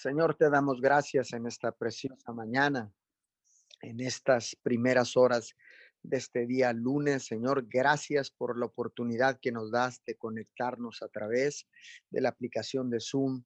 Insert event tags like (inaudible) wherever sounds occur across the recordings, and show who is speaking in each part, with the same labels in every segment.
Speaker 1: Señor, te damos gracias en esta preciosa mañana, en estas primeras horas de este día lunes. Señor, gracias por la oportunidad que nos das de conectarnos a través de la aplicación de Zoom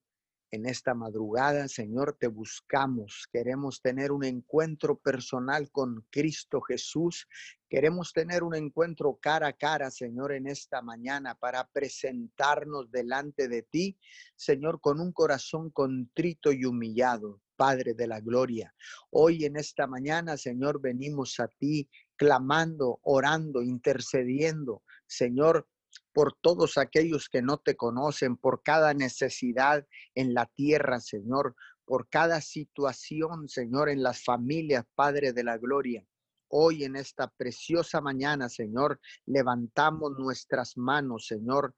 Speaker 1: en esta madrugada, Señor, te buscamos. Queremos tener un encuentro personal con Cristo Jesús. Queremos tener un encuentro cara a cara, Señor, en esta mañana para presentarnos delante de ti, Señor, con un corazón contrito y humillado. Padre de la gloria. Hoy en esta mañana, Señor, venimos a ti clamando, orando, intercediendo. Señor, por todos aquellos que no te conocen, por cada necesidad en la tierra, Señor, por cada situación, Señor, en las familias, Padre de la Gloria. Hoy en esta preciosa mañana, Señor, levantamos nuestras manos, Señor,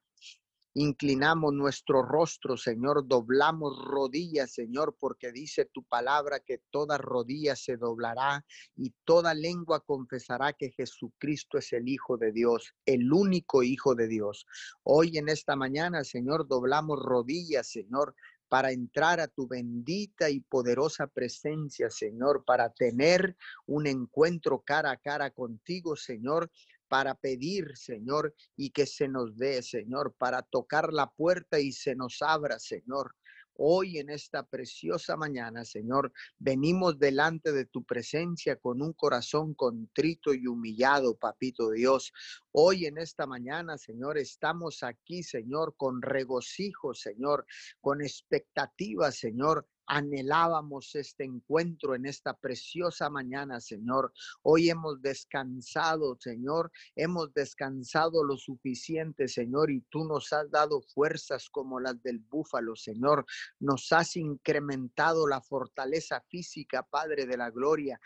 Speaker 1: Inclinamos nuestro rostro, Señor, doblamos rodillas, Señor, porque dice tu palabra que toda rodilla se doblará y toda lengua confesará que Jesucristo es el Hijo de Dios, el único Hijo de Dios. Hoy en esta mañana, Señor, doblamos rodillas, Señor, para entrar a tu bendita y poderosa presencia, Señor, para tener un encuentro cara a cara contigo, Señor, para pedir, Señor, y que se nos dé, Señor, para tocar la puerta y se nos abra, Señor. Hoy en esta preciosa mañana, Señor, venimos delante de tu presencia con un corazón contrito y humillado, papito Dios. Hoy en esta mañana, Señor, estamos aquí, Señor, con regocijo, Señor, con expectativa, Señor, anhelábamos este encuentro en esta preciosa mañana, Señor. Hoy hemos descansado, Señor. Hemos descansado lo suficiente, Señor, y tú nos has dado fuerzas como las del búfalo, Señor. Nos has incrementado la fortaleza física, Padre de la Gloria,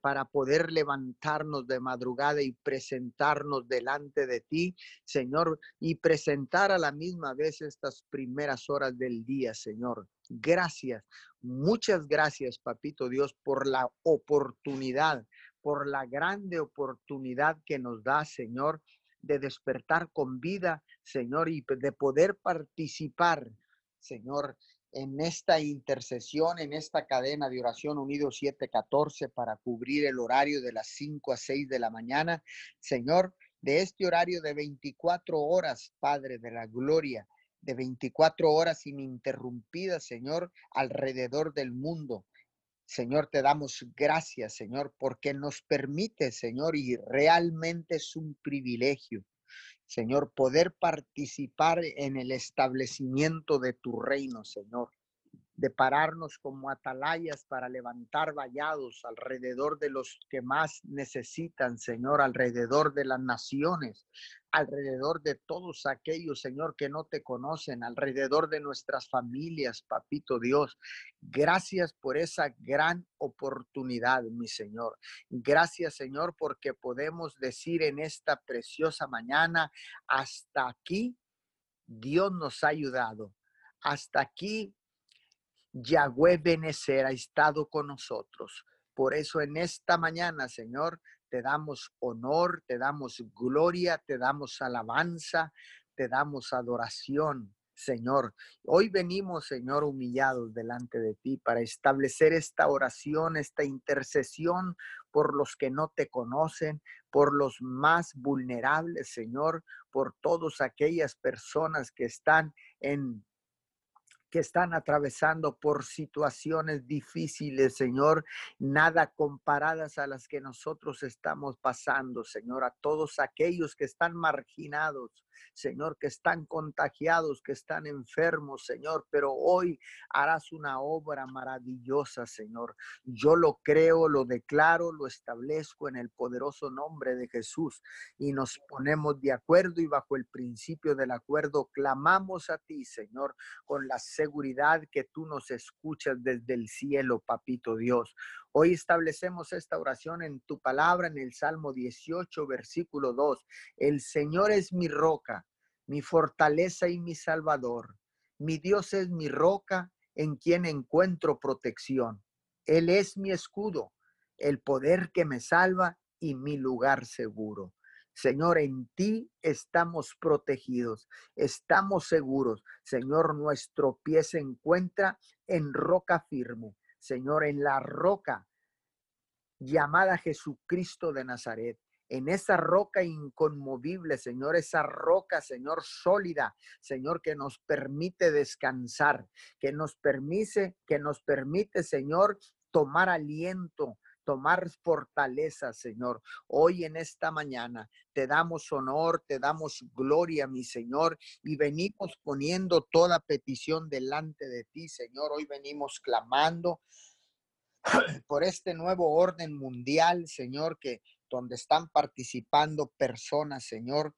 Speaker 1: para poder levantarnos de madrugada y presentarnos delante de ti, Señor, y presentar a la misma vez estas primeras horas del día, Señor. Gracias, muchas gracias, Papito Dios, por la oportunidad, por la grande oportunidad que nos da, Señor, de despertar con vida, Señor, y de poder participar, Señor, en esta intercesión, en esta cadena de oración unido 714 para cubrir el horario de las 5 a 6 de la mañana. Señor, de este horario de 24 horas, Padre de la Gloria, de 24 horas ininterrumpidas, Señor, alrededor del mundo. Señor, te damos gracias, Señor, porque nos permite, Señor, y realmente es un privilegio, Señor, poder participar en el establecimiento de tu reino, Señor de pararnos como atalayas para levantar vallados alrededor de los que más necesitan, Señor, alrededor de las naciones, alrededor de todos aquellos, Señor, que no te conocen, alrededor de nuestras familias, Papito Dios. Gracias por esa gran oportunidad, mi Señor. Gracias, Señor, porque podemos decir en esta preciosa mañana, hasta aquí Dios nos ha ayudado. Hasta aquí Yahweh Benecer ha estado con nosotros. Por eso en esta mañana, Señor, te damos honor, te damos gloria, te damos alabanza, te damos adoración. Señor, hoy venimos, Señor, humillados delante de ti para establecer esta oración, esta intercesión por los que no te conocen, por los más vulnerables, Señor, por todas aquellas personas que están en que están atravesando por situaciones difíciles, Señor, nada comparadas a las que nosotros estamos pasando, Señor, a todos aquellos que están marginados, Señor, que están contagiados, que están enfermos, Señor, pero hoy harás una obra maravillosa, Señor. Yo lo creo, lo declaro, lo establezco en el poderoso nombre de Jesús y nos ponemos de acuerdo y bajo el principio del acuerdo clamamos a ti, Señor, con la seguridad que tú nos escuchas desde el cielo, papito Dios. Hoy establecemos esta oración en tu palabra en el Salmo 18, versículo 2. El Señor es mi roca, mi fortaleza y mi salvador. Mi Dios es mi roca en quien encuentro protección. Él es mi escudo, el poder que me salva y mi lugar seguro. Señor, en ti estamos protegidos, estamos seguros. Señor, nuestro pie se encuentra en roca firme. Señor, en la roca llamada Jesucristo de Nazaret en esa roca inconmovible, Señor, esa roca, Señor, sólida, Señor, que nos permite descansar, que nos permite, que nos permite, Señor, tomar aliento, tomar fortaleza, Señor. Hoy en esta mañana te damos honor, te damos gloria, mi Señor, y venimos poniendo toda petición delante de ti, Señor. Hoy venimos clamando (clears throat) por este nuevo orden mundial, Señor, que donde están participando personas, Señor,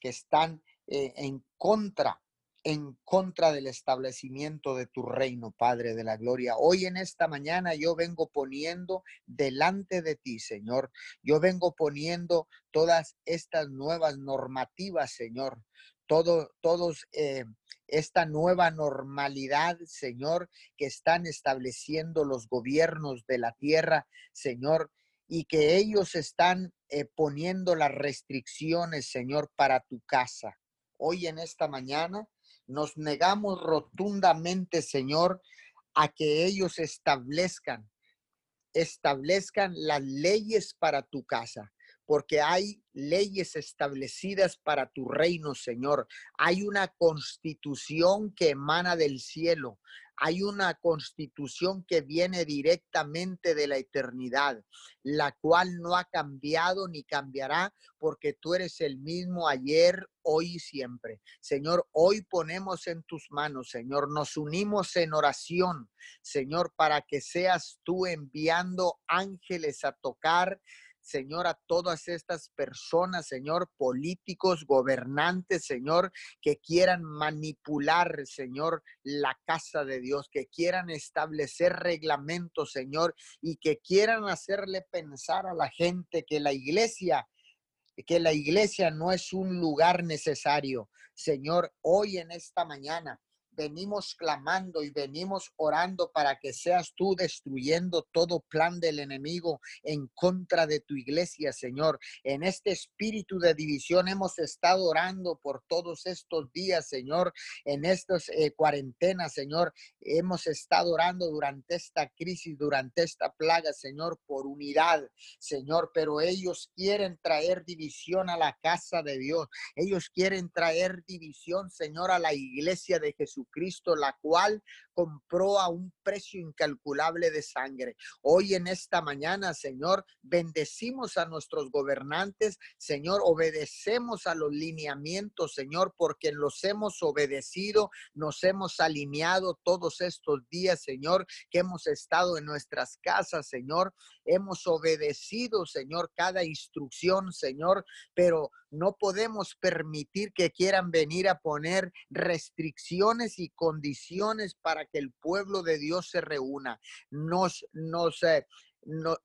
Speaker 1: que están eh, en contra, en contra del establecimiento de tu reino, Padre de la Gloria. Hoy en esta mañana yo vengo poniendo delante de ti, Señor. Yo vengo poniendo todas estas nuevas normativas, Señor. Todo, todos eh, esta nueva normalidad, Señor, que están estableciendo los gobiernos de la tierra, Señor, y que ellos están eh, poniendo las restricciones, Señor, para tu casa. Hoy en esta mañana nos negamos rotundamente, Señor, a que ellos establezcan, establezcan las leyes para tu casa porque hay leyes establecidas para tu reino, Señor. Hay una constitución que emana del cielo. Hay una constitución que viene directamente de la eternidad, la cual no ha cambiado ni cambiará porque tú eres el mismo ayer, hoy y siempre. Señor, hoy ponemos en tus manos, Señor, nos unimos en oración, Señor, para que seas tú enviando ángeles a tocar Señor, a todas estas personas, Señor, políticos, gobernantes, Señor, que quieran manipular, Señor, la casa de Dios, que quieran establecer reglamentos, Señor, y que quieran hacerle pensar a la gente que la iglesia que la iglesia no es un lugar necesario. Señor, hoy en esta mañana venimos clamando y venimos orando para que seas tú destruyendo todo plan del enemigo en contra de tu iglesia, Señor. En este espíritu de división hemos estado orando por todos estos días, Señor, en estas eh, cuarentenas, Señor. Hemos estado orando durante esta crisis, durante esta plaga, Señor, por unidad, Señor, pero ellos quieren traer división a la casa de Dios. Ellos quieren traer división, Señor, a la iglesia de Jesús. Cristo, la cual compró a un precio incalculable de sangre. Hoy en esta mañana, Señor, bendecimos a nuestros gobernantes, Señor, obedecemos a los lineamientos, Señor, porque los hemos obedecido, nos hemos alineado todos estos días, Señor, que hemos estado en nuestras casas, Señor, hemos obedecido, Señor, cada instrucción, Señor, pero no podemos permitir que quieran venir a poner restricciones y condiciones para que el pueblo de Dios se reúna. Nos, nos, eh,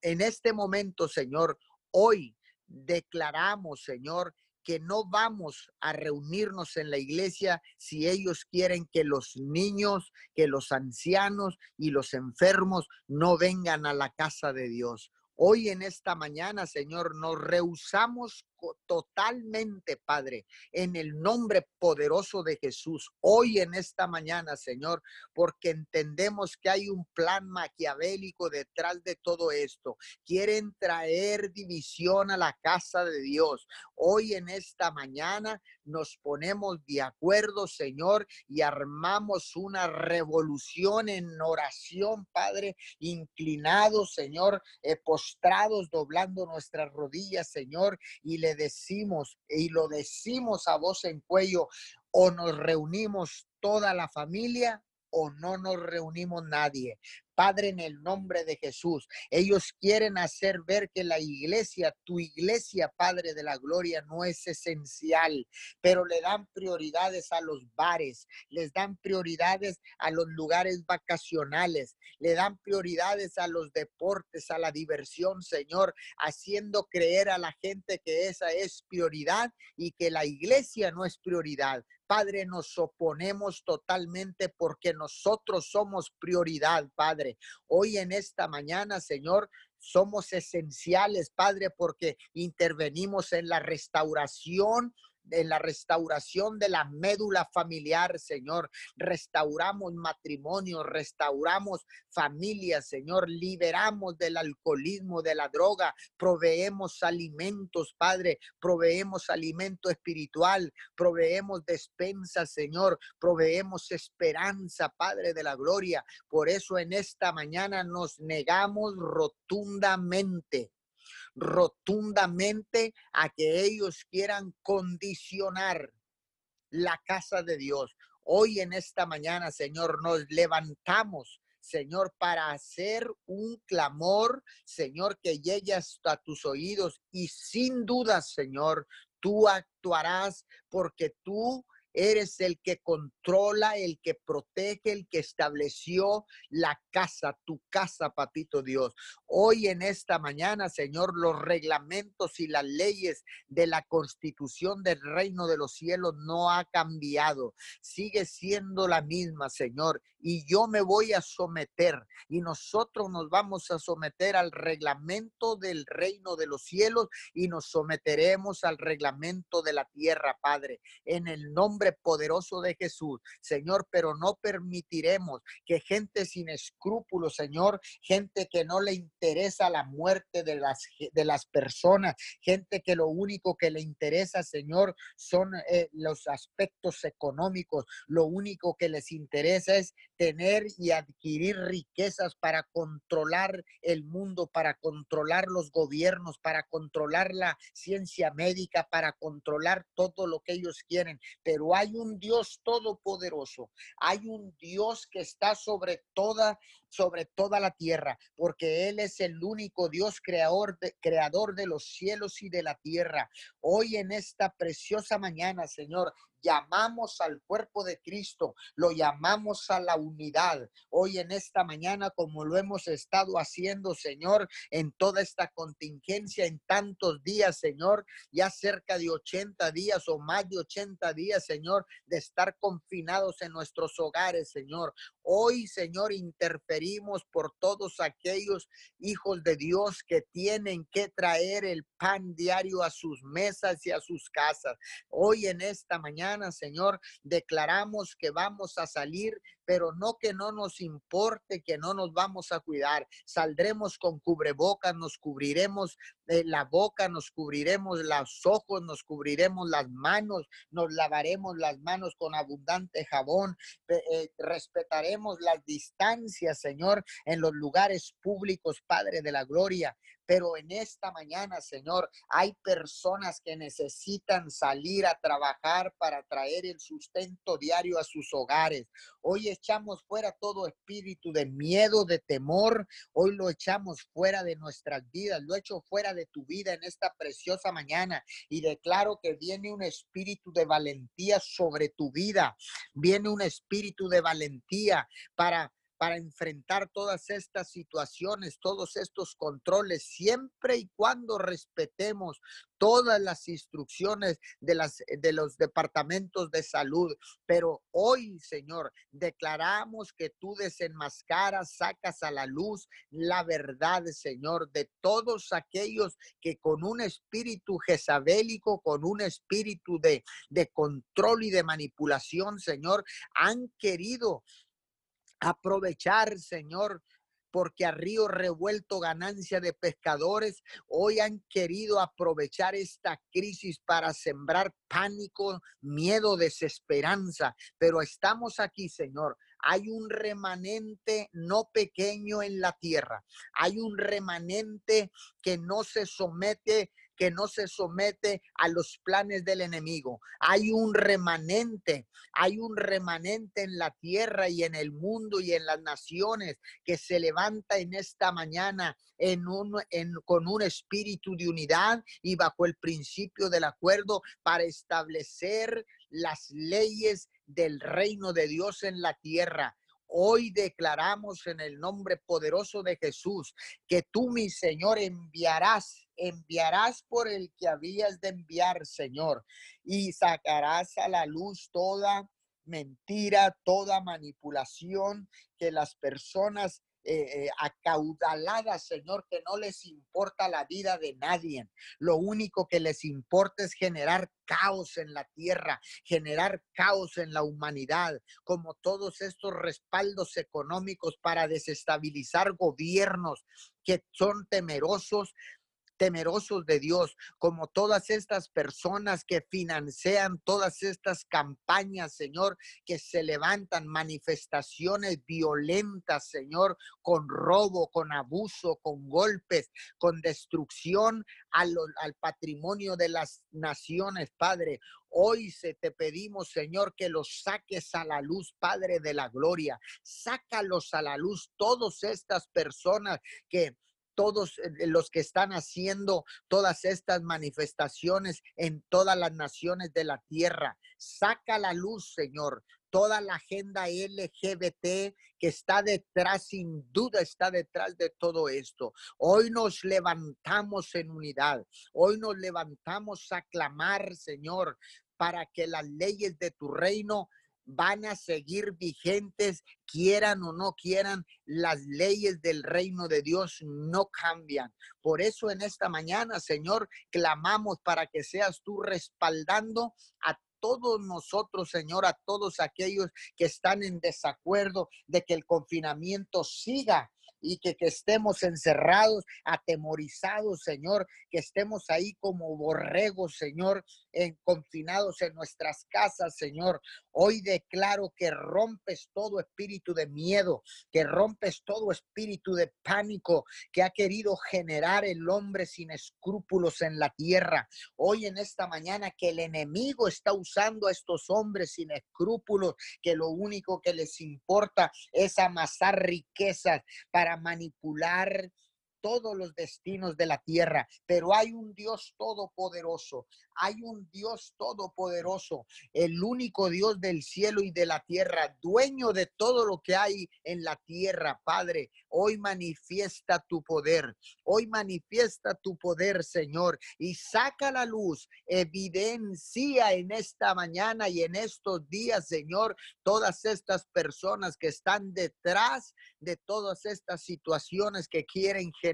Speaker 1: en este momento, Señor, hoy declaramos, Señor, que no vamos a reunirnos en la iglesia si ellos quieren que los niños, que los ancianos y los enfermos no vengan a la casa de Dios. Hoy en esta mañana, Señor, nos rehusamos totalmente, Padre, en el nombre poderoso de Jesús. Hoy en esta mañana, Señor, porque entendemos que hay un plan maquiavélico detrás de todo esto. Quieren traer división a la casa de Dios. Hoy en esta mañana nos ponemos de acuerdo, Señor, y armamos una revolución en oración, Padre, inclinados, Señor, eh, postrados, doblando nuestras rodillas, Señor, y le decimos y lo decimos a voz en cuello, o nos reunimos toda la familia o no nos reunimos nadie. Padre, en el nombre de Jesús, ellos quieren hacer ver que la iglesia, tu iglesia, Padre de la Gloria, no es esencial, pero le dan prioridades a los bares, les dan prioridades a los lugares vacacionales, le dan prioridades a los deportes, a la diversión, Señor, haciendo creer a la gente que esa es prioridad y que la iglesia no es prioridad. Padre, nos oponemos totalmente porque nosotros somos prioridad, Padre. Hoy en esta mañana, Señor, somos esenciales, Padre, porque intervenimos en la restauración en la restauración de la médula familiar, Señor. Restauramos matrimonio, restauramos familias, Señor. Liberamos del alcoholismo, de la droga. Proveemos alimentos, Padre. Proveemos alimento espiritual. Proveemos despensa, Señor. Proveemos esperanza, Padre de la gloria. Por eso en esta mañana nos negamos rotundamente rotundamente a que ellos quieran condicionar la casa de Dios. Hoy en esta mañana, Señor, nos levantamos, Señor, para hacer un clamor, Señor, que llegue hasta tus oídos y sin duda, Señor, tú actuarás porque tú Eres el que controla, el que protege, el que estableció la casa, tu casa, papito Dios. Hoy en esta mañana, Señor, los reglamentos y las leyes de la constitución del reino de los cielos no ha cambiado. Sigue siendo la misma, Señor. Y yo me voy a someter y nosotros nos vamos a someter al reglamento del reino de los cielos y nos someteremos al reglamento de la tierra, Padre. En el nombre poderoso de Jesús, Señor, pero no permitiremos que gente sin escrúpulos, Señor, gente que no le interesa la muerte de las, de las personas, gente que lo único que le interesa, Señor, son eh, los aspectos económicos, lo único que les interesa es tener y adquirir riquezas para controlar el mundo, para controlar los gobiernos, para controlar la ciencia médica, para controlar todo lo que ellos quieren. Pero hay un Dios todopoderoso, hay un Dios que está sobre toda sobre toda la tierra, porque Él es el único Dios creador creador de los cielos y de la tierra. Hoy en esta preciosa mañana, Señor, llamamos al cuerpo de Cristo, lo llamamos a la unidad. Hoy en esta mañana, como lo hemos estado haciendo, Señor, en toda esta contingencia, en tantos días, Señor, ya cerca de 80 días o más de 80 días, Señor, de estar confinados en nuestros hogares, Señor. Hoy, Señor, interferimos por todos aquellos hijos de Dios que tienen que traer el pan diario a sus mesas y a sus casas. Hoy en esta mañana, Señor, declaramos que vamos a salir pero no que no nos importe, que no nos vamos a cuidar. Saldremos con cubrebocas, nos cubriremos la boca, nos cubriremos los ojos, nos cubriremos las manos, nos lavaremos las manos con abundante jabón, eh, respetaremos las distancias, Señor, en los lugares públicos, Padre de la Gloria. Pero en esta mañana, Señor, hay personas que necesitan salir a trabajar para traer el sustento diario a sus hogares. Hoy echamos fuera todo espíritu de miedo, de temor. Hoy lo echamos fuera de nuestras vidas. Lo echo fuera de tu vida en esta preciosa mañana. Y declaro que viene un espíritu de valentía sobre tu vida. Viene un espíritu de valentía para para enfrentar todas estas situaciones, todos estos controles, siempre y cuando respetemos todas las instrucciones de, los departamentos de salud. Pero hoy, Señor, declaramos que tú desenmascaras, sacas a la luz la verdad, Señor, de todos aquellos que con un espíritu jezabélico, con un espíritu de, de control y de manipulación, Señor, han querido aprovechar, Señor, porque a río revuelto ganancia de pescadores, hoy han querido aprovechar esta crisis para sembrar pánico, miedo, desesperanza. Pero estamos aquí, Señor. Hay un remanente no pequeño en la tierra. Hay un remanente que no se somete que no se somete a los planes del enemigo. Hay un remanente, hay un remanente en la tierra y en el mundo y en las naciones que se levanta en esta mañana en un, con un espíritu de unidad y bajo el principio del acuerdo para establecer las leyes del reino de Dios en la tierra. Hoy declaramos en el nombre poderoso de Jesús que tú, mi Señor, enviarás, enviarás por el que habías de enviar, Señor, y sacarás a la luz toda mentira, toda manipulación que las personas eh, eh, acaudaladas, Señor, que no les importa la vida de nadie. Lo único que les importa es generar caos en la tierra, generar caos en la humanidad, como todos estos respaldos económicos para desestabilizar gobiernos que son temerosos temerosos de Dios, como todas estas personas que financian todas estas campañas, Señor, que se levantan manifestaciones violentas, Señor, con robo, con abuso, con golpes, con destrucción al, al patrimonio de las naciones, Padre. Hoy se te pedimos, Señor, que los saques a la luz, Padre de la gloria. Sácalos a la luz, todas estas personas que todos eh, los que están haciendo todas estas manifestaciones en todas las naciones de la tierra. Saca la luz, Señor, toda la agenda LGBT que está detrás, sin duda está detrás de todo esto. Hoy nos levantamos en unidad, hoy nos levantamos a clamar, Señor, para que las leyes de tu reino van a seguir vigentes, quieran o no quieran, las leyes del reino de Dios no cambian. Por eso en esta mañana, Señor, clamamos para que seas tú respaldando a todos nosotros, Señor, a todos aquellos que están en desacuerdo de que el confinamiento siga y que, estemos encerrados, atemorizados, Señor, que estemos ahí como borregos, Señor, en, confinados en nuestras casas, Señor. Hoy declaro que rompes todo espíritu de miedo, que rompes todo espíritu de pánico que ha querido generar el hombre sin escrúpulos en la tierra. Hoy en esta mañana que el enemigo está usando a estos hombres sin escrúpulos, que lo único que les importa es amasar riquezas para manipular todos los destinos de la tierra, pero hay un Dios todopoderoso, hay un Dios todopoderoso, el único Dios del cielo y de la tierra, dueño de todo lo que hay en la tierra, Padre. Hoy manifiesta tu poder, hoy manifiesta tu poder, Señor, y saca la luz, evidencia en esta mañana y en estos días, Señor, todas estas personas que están detrás de todas estas situaciones que quieren generar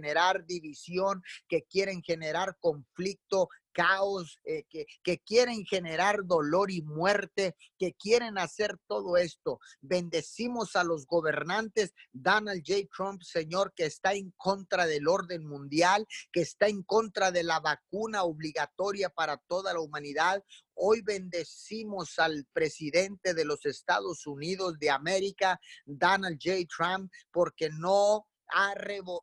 Speaker 1: división, que quieren generar conflicto, caos, eh, que, que quieren generar dolor y muerte, que quieren hacer todo esto. Bendecimos a los gobernantes, Donald J. Trump, Señor, que está en contra del orden mundial, que está en contra de la vacuna obligatoria para toda la humanidad. Hoy bendecimos al presidente de los Estados Unidos de América, Donald J. Trump, porque no ha,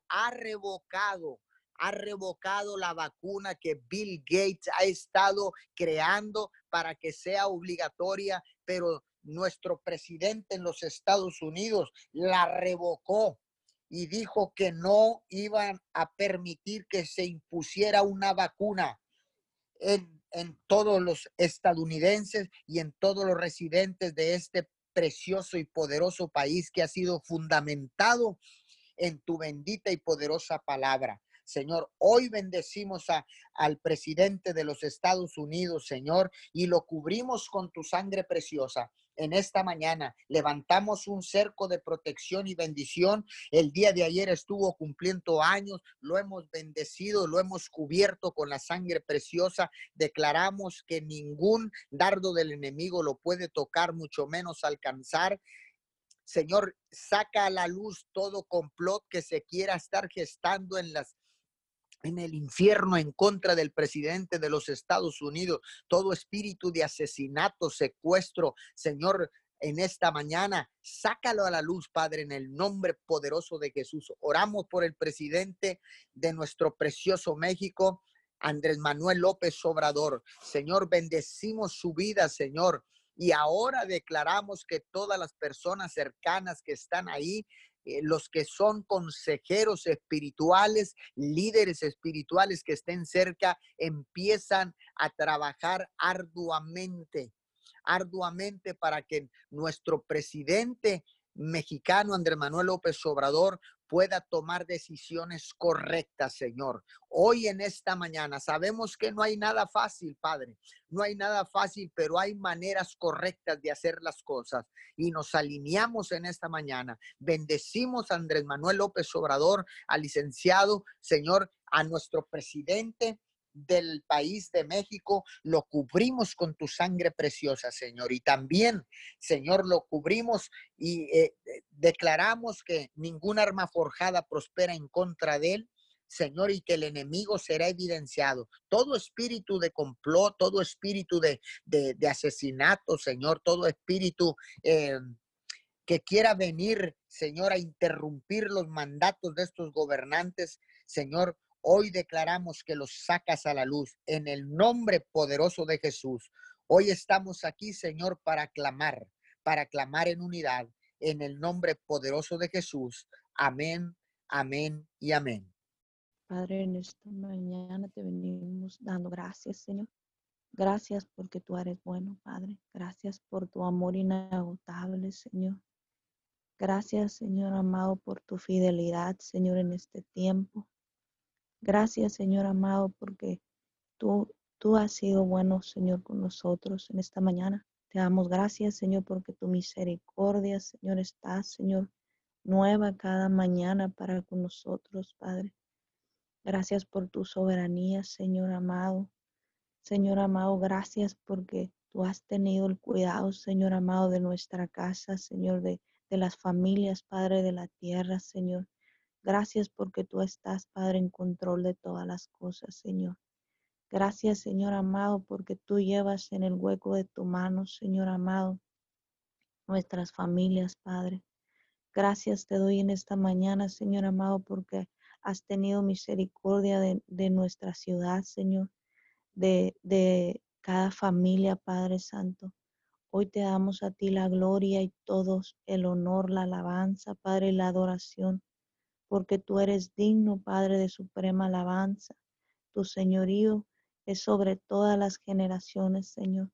Speaker 1: ha revocado ha revocado la vacuna que Bill Gates ha estado creando para que sea obligatoria, pero nuestro presidente en los Estados Unidos la revocó y dijo que no iban a permitir que se impusiera una vacuna en, en todos los estadounidenses y en todos los residentes de este precioso y poderoso país que ha sido fundamentado en tu bendita y poderosa palabra. Señor, hoy bendecimos a, al presidente de los Estados Unidos, Señor, y lo cubrimos con tu sangre preciosa. En esta mañana levantamos un cerco de protección y bendición. El día de ayer estuvo cumpliendo años, lo hemos bendecido, lo hemos cubierto con la sangre preciosa. Declaramos que ningún dardo del enemigo lo puede tocar, mucho menos alcanzar. Señor, saca a la luz todo complot que se quiera estar gestando en las en el infierno en contra del presidente de los Estados Unidos, todo espíritu de asesinato, secuestro, Señor, en esta mañana, sácalo a la luz, Padre, en el nombre poderoso de Jesús. Oramos por el presidente de nuestro precioso México, Andrés Manuel López Obrador. Señor, bendecimos su vida, Señor. Y ahora declaramos que todas las personas cercanas que están ahí eh, los que son consejeros espirituales, líderes espirituales que estén cerca, empiezan a trabajar arduamente, arduamente para que nuestro presidente mexicano Andrés Manuel López Obrador pueda tomar decisiones correctas, Señor. Hoy en esta mañana sabemos que no hay nada fácil, Padre. No hay nada fácil, pero hay maneras correctas de hacer las cosas. Y nos alineamos en esta mañana. Bendecimos a Andrés Manuel López Obrador, al licenciado, Señor, a nuestro presidente, del país de México, lo cubrimos con tu sangre preciosa, Señor. Y también, Señor, lo cubrimos y eh, eh, declaramos que ningún arma forjada prospera en contra de él. Señor, y que el enemigo será evidenciado. Todo espíritu de complot, todo espíritu de, asesinato, Señor, todo espíritu eh, que quiera venir, Señor, a interrumpir los mandatos de estos gobernantes, Señor, Hoy declaramos que los sacas a la luz en el nombre poderoso de Jesús. Hoy estamos aquí, Señor, para clamar, para clamar en unidad, en el nombre poderoso de Jesús. Amén, amén y amén.
Speaker 2: Padre, en esta mañana te venimos dando gracias, Señor. Gracias porque tú eres bueno, Padre. Gracias por tu amor inagotable, Señor. Gracias, Señor amado, por tu fidelidad, Señor, en este tiempo. Gracias, Señor amado, porque tú, tú has sido bueno, Señor, con nosotros en esta mañana. Te damos gracias, Señor, porque tu misericordia, Señor, está, Señor, nueva cada mañana para con nosotros, Padre. Gracias por tu soberanía, Señor amado. Señor amado, gracias porque tú has tenido el cuidado, Señor amado, de nuestra casa, Señor, de, de las familias, Padre de la tierra, Señor. Gracias porque tú estás, Padre, en control de todas las cosas, Señor. Gracias, Señor amado, porque tú llevas en el hueco de tu mano, Señor amado, nuestras familias, Padre. Gracias te doy en esta mañana, Señor amado, porque has tenido misericordia de, nuestra ciudad, Señor, de, de cada familia, Padre Santo. Hoy te damos a ti la gloria y todos el honor, la alabanza, Padre, la adoración porque tú eres digno, Padre de suprema alabanza. Tu señorío es sobre todas las generaciones, Señor.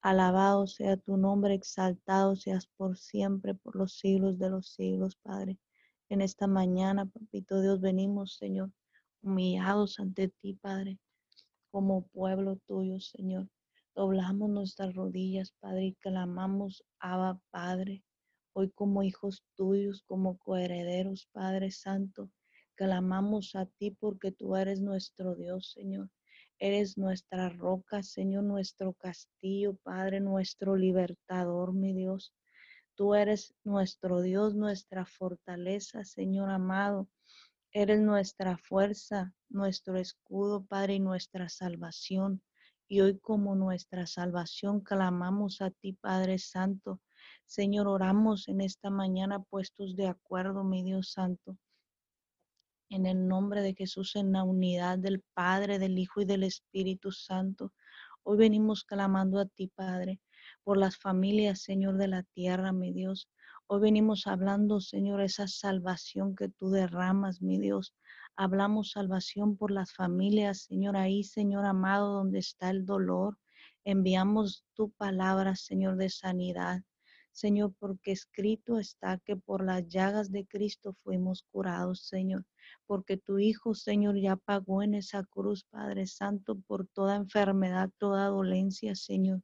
Speaker 2: Alabado sea tu nombre, exaltado seas por siempre, por los siglos de los siglos, Padre. En esta mañana, Papito Dios, venimos, Señor, humillados ante ti, Padre, como pueblo tuyo, Señor. Doblamos nuestras rodillas, Padre, y clamamos, Abba, Padre. Hoy como hijos tuyos, como coherederos, Padre Santo, clamamos a ti porque tú eres nuestro Dios, Señor. Eres nuestra roca, Señor, nuestro castillo, Padre, nuestro libertador, mi Dios. Tú eres nuestro Dios, nuestra fortaleza, Señor amado. Eres nuestra fuerza, nuestro escudo, Padre, y nuestra salvación. Y hoy como nuestra salvación clamamos a ti, Padre Santo. Señor, oramos en esta mañana puestos de acuerdo, mi Dios Santo. En el nombre de Jesús, en la unidad del Padre, del Hijo y del Espíritu Santo. Hoy venimos clamando a ti, Padre, por las familias, Señor, de la tierra, mi Dios. Hoy venimos hablando, Señor, esa salvación que tú derramas, mi Dios. Hablamos salvación por las familias, Señor, ahí, Señor amado, donde está el dolor. Enviamos tu palabra, Señor, de sanidad. Señor, porque escrito está que por las llagas de Cristo fuimos curados, Señor, porque tu Hijo, Señor, ya pagó en esa cruz, Padre Santo, por toda enfermedad, toda dolencia, Señor.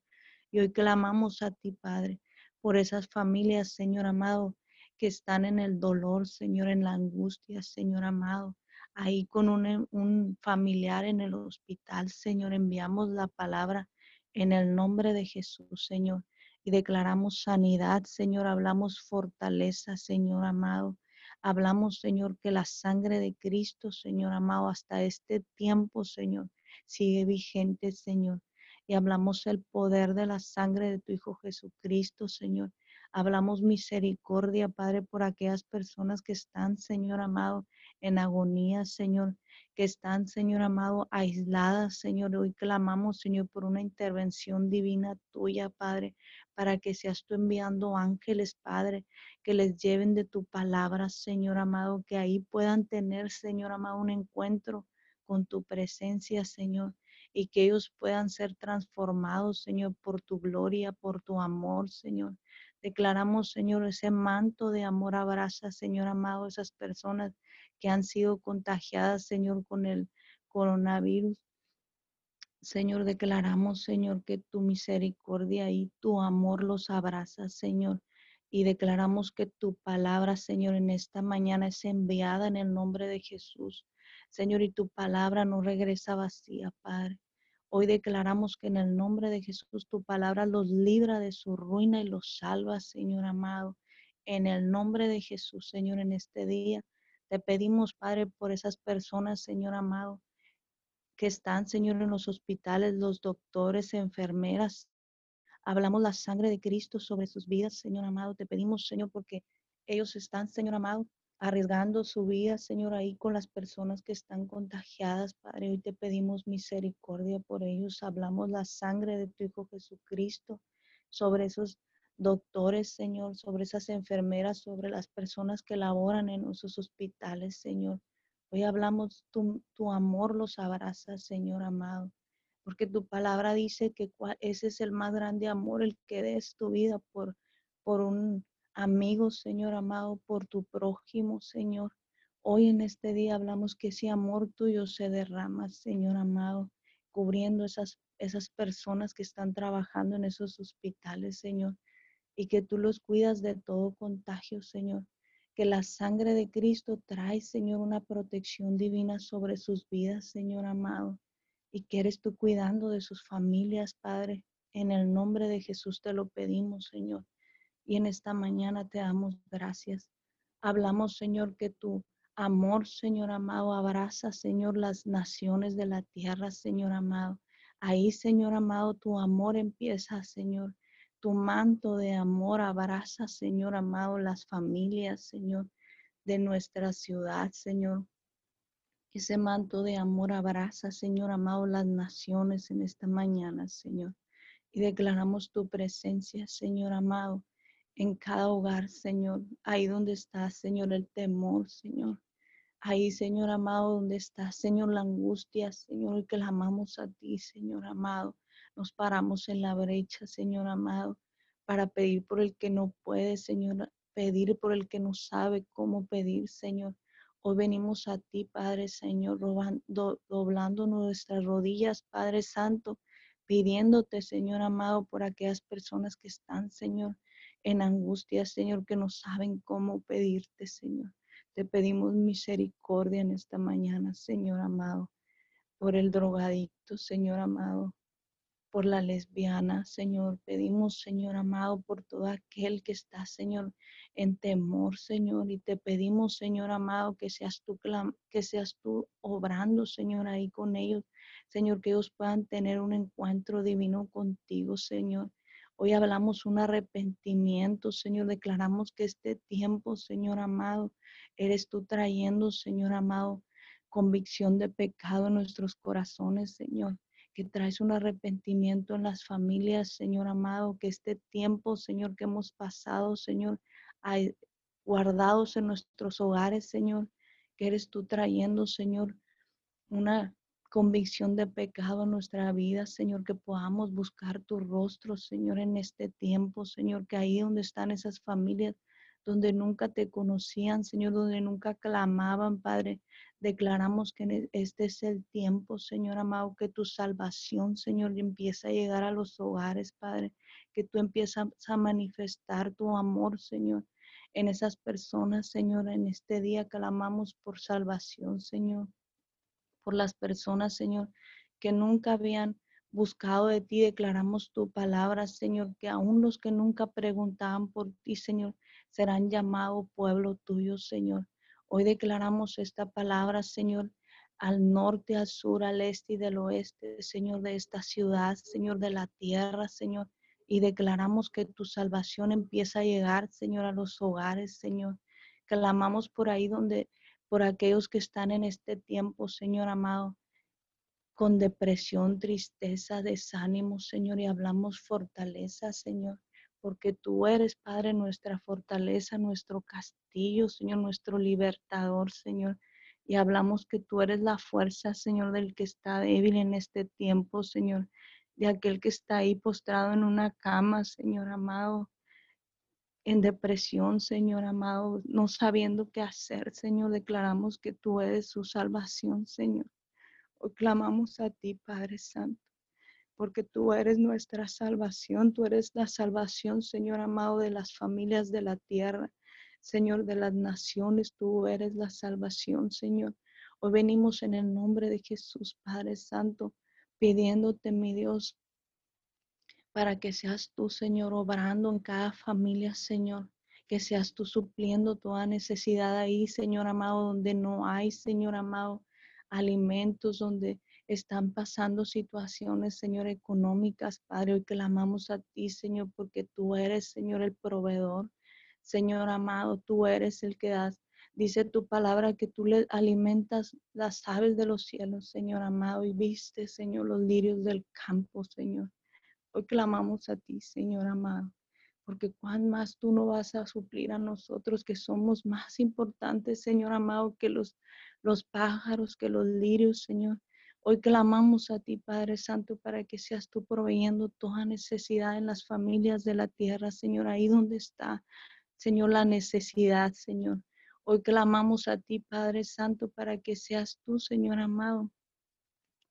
Speaker 2: Y hoy clamamos a ti, Padre, por esas familias, Señor amado, que están en el dolor, Señor, en la angustia, Señor amado. Ahí con un, un familiar en el hospital, Señor, enviamos la palabra en el nombre de Jesús, Señor y declaramos sanidad, Señor, hablamos fortaleza, Señor amado. Hablamos, Señor, que la sangre de Cristo, Señor amado, hasta este tiempo, Señor, sigue vigente, Señor. Y hablamos el poder de la sangre de tu Hijo Jesucristo, Señor. Hablamos misericordia, Padre, por aquellas personas que están, Señor amado, en agonía, Señor, que están, Señor amado, aisladas, Señor. Hoy clamamos, Señor, por una intervención divina tuya, Padre, para que seas tú enviando ángeles, Padre, que les lleven de tu palabra, Señor amado, que ahí puedan tener, Señor amado, un encuentro con tu presencia, Señor, y que ellos puedan ser transformados, Señor, por tu gloria, por tu amor, Señor. Declaramos, Señor, ese manto de amor abraza, Señor amado, esas personas que han sido contagiadas, Señor, con el coronavirus. Señor, declaramos, Señor, que tu misericordia y tu amor los abraza, Señor. Y declaramos que tu palabra, Señor, en esta mañana es enviada en el nombre de Jesús. Señor, y tu palabra no regresa vacía, Padre. Hoy declaramos que en el nombre de Jesús tu palabra los libra de su ruina y los salva, Señor amado. En el nombre de Jesús, Señor, en este día te pedimos, Padre, por esas personas, Señor amado, que están, Señor, en los hospitales, los doctores, enfermeras. Hablamos la sangre de Cristo sobre sus vidas, Señor amado. Te pedimos, Señor, porque ellos están, Señor amado, arriesgando su vida, Señor, ahí con las personas que están contagiadas, Padre. Hoy te pedimos misericordia por ellos. Hablamos la sangre de tu Hijo Jesucristo sobre esos doctores, Señor, sobre esas enfermeras, sobre las personas que laboran en esos hospitales, Señor. Hoy hablamos, tu, tu amor los abraza, Señor amado, porque tu palabra dice que ese es el más grande amor, el que des tu vida por, por un amigo, Señor amado, por tu prójimo, Señor. Hoy en este día hablamos que ese amor tuyo se derrama, Señor amado, cubriendo esas, esas personas que están trabajando en esos hospitales, Señor, y que tú los cuidas de todo contagio, Señor que la sangre de Cristo trae, Señor, una protección divina sobre sus vidas, Señor amado, y que eres tú cuidando de sus familias, Padre. En el nombre de Jesús te lo pedimos, Señor. Y en esta mañana te damos gracias. Hablamos, Señor, que tu amor, Señor amado, abraza, Señor, las naciones de la tierra, Señor amado. Ahí, Señor amado, tu amor empieza, Señor tu manto de amor abraza, Señor amado, las familias, Señor, de nuestra ciudad, Señor. Ese manto de amor abraza, Señor amado, las naciones en esta mañana, Señor. Y declaramos tu presencia, Señor amado, en cada hogar, Señor. Ahí donde está, Señor, el temor, Señor. Ahí, Señor amado, donde está, Señor, la angustia, Señor, y que la amamos a ti, Señor amado. Nos paramos en la brecha, Señor amado, para pedir por el que no puede, Señor, pedir por el que no sabe cómo pedir, Señor. Hoy venimos a ti, Padre Señor, doblando nuestras rodillas, Padre Santo, pidiéndote, Señor amado, por aquellas personas que están, Señor, en angustia, Señor, que no saben cómo pedirte, Señor. Te pedimos misericordia en esta mañana, Señor amado, por el drogadicto, Señor amado, por la lesbiana, Señor. Pedimos, Señor amado, por todo aquel que está, Señor, en temor, Señor. Y te pedimos, Señor amado, que seas tú, que seas tú obrando, Señor, ahí con ellos. Señor, que ellos puedan tener un encuentro divino contigo, Señor. Hoy hablamos un arrepentimiento, Señor. Declaramos que este tiempo, Señor amado, eres tú trayendo, Señor amado, convicción de pecado en nuestros corazones, Señor que traes un arrepentimiento en las familias, Señor amado, que este tiempo, Señor, que hemos pasado, Señor, guardados en nuestros hogares, Señor, que eres tú trayendo, Señor, una convicción de pecado en nuestra vida, Señor, que podamos buscar tu rostro, Señor, en este tiempo, Señor, que ahí donde están esas familias, donde nunca te conocían, Señor, donde nunca clamaban, Padre, Declaramos que e, este es el tiempo, Señor amado, que tu salvación, Señor, empieza a llegar a los hogares, Padre, que tú empiezas a manifestar tu amor, Señor, en esas personas, Señor, en este día clamamos por salvación, Señor, por las personas, Señor, que nunca habían buscado de ti, declaramos tu palabra, Señor, que aún los que nunca preguntaban por ti, Señor, serán llamados pueblo tuyo, Señor. Hoy declaramos esta palabra, Señor, al norte, al sur, al este y del oeste, Señor, de esta ciudad, Señor, de la tierra, Señor. Y declaramos que tu salvación empieza a llegar, Señor, a los hogares, Señor. Clamamos por ahí donde, por aquellos que están en este tiempo, Señor amado, con depresión, tristeza, desánimo, Señor, y hablamos fortaleza, Señor porque tú eres, Padre, nuestra fortaleza, nuestro castillo, Señor, nuestro libertador, Señor. Y hablamos que tú eres la fuerza, Señor, del que está débil en este tiempo, Señor, de aquel que está ahí postrado en una cama, Señor amado, en depresión, Señor amado, no sabiendo qué hacer, Señor, declaramos que tú eres su salvación, Señor. Hoy clamamos a ti, Padre Santo, porque tú eres nuestra salvación, tú eres la salvación, Señor amado, de las familias de la tierra, Señor, de las naciones, tú eres la salvación, Señor. Hoy venimos en el nombre de Jesús, Padre Santo, pidiéndote, mi Dios, para que seas tú, Señor, obrando en cada familia, Señor. Que seas tú supliendo toda necesidad ahí, Señor amado, donde no hay, Señor amado, alimentos, donde están pasando situaciones, Señor, económicas, Padre. Hoy clamamos a ti, Señor, porque tú eres, Señor, el proveedor. Señor amado, tú eres el que das. Dice tu palabra que tú le alimentas las aves de los cielos, Señor amado, y viste, Señor, los lirios del campo, Señor. Hoy clamamos a ti, Señor amado, porque cuán más tú no vas a suplir a nosotros que somos más importantes, Señor amado, que los, los pájaros, que los lirios, Señor. Hoy clamamos a ti, Padre Santo, para que seas tú proveyendo toda necesidad en las familias de la tierra, Señor, ahí donde está, Señor, la necesidad, Señor. Hoy clamamos a ti, Padre Santo, para que seas tú, Señor amado,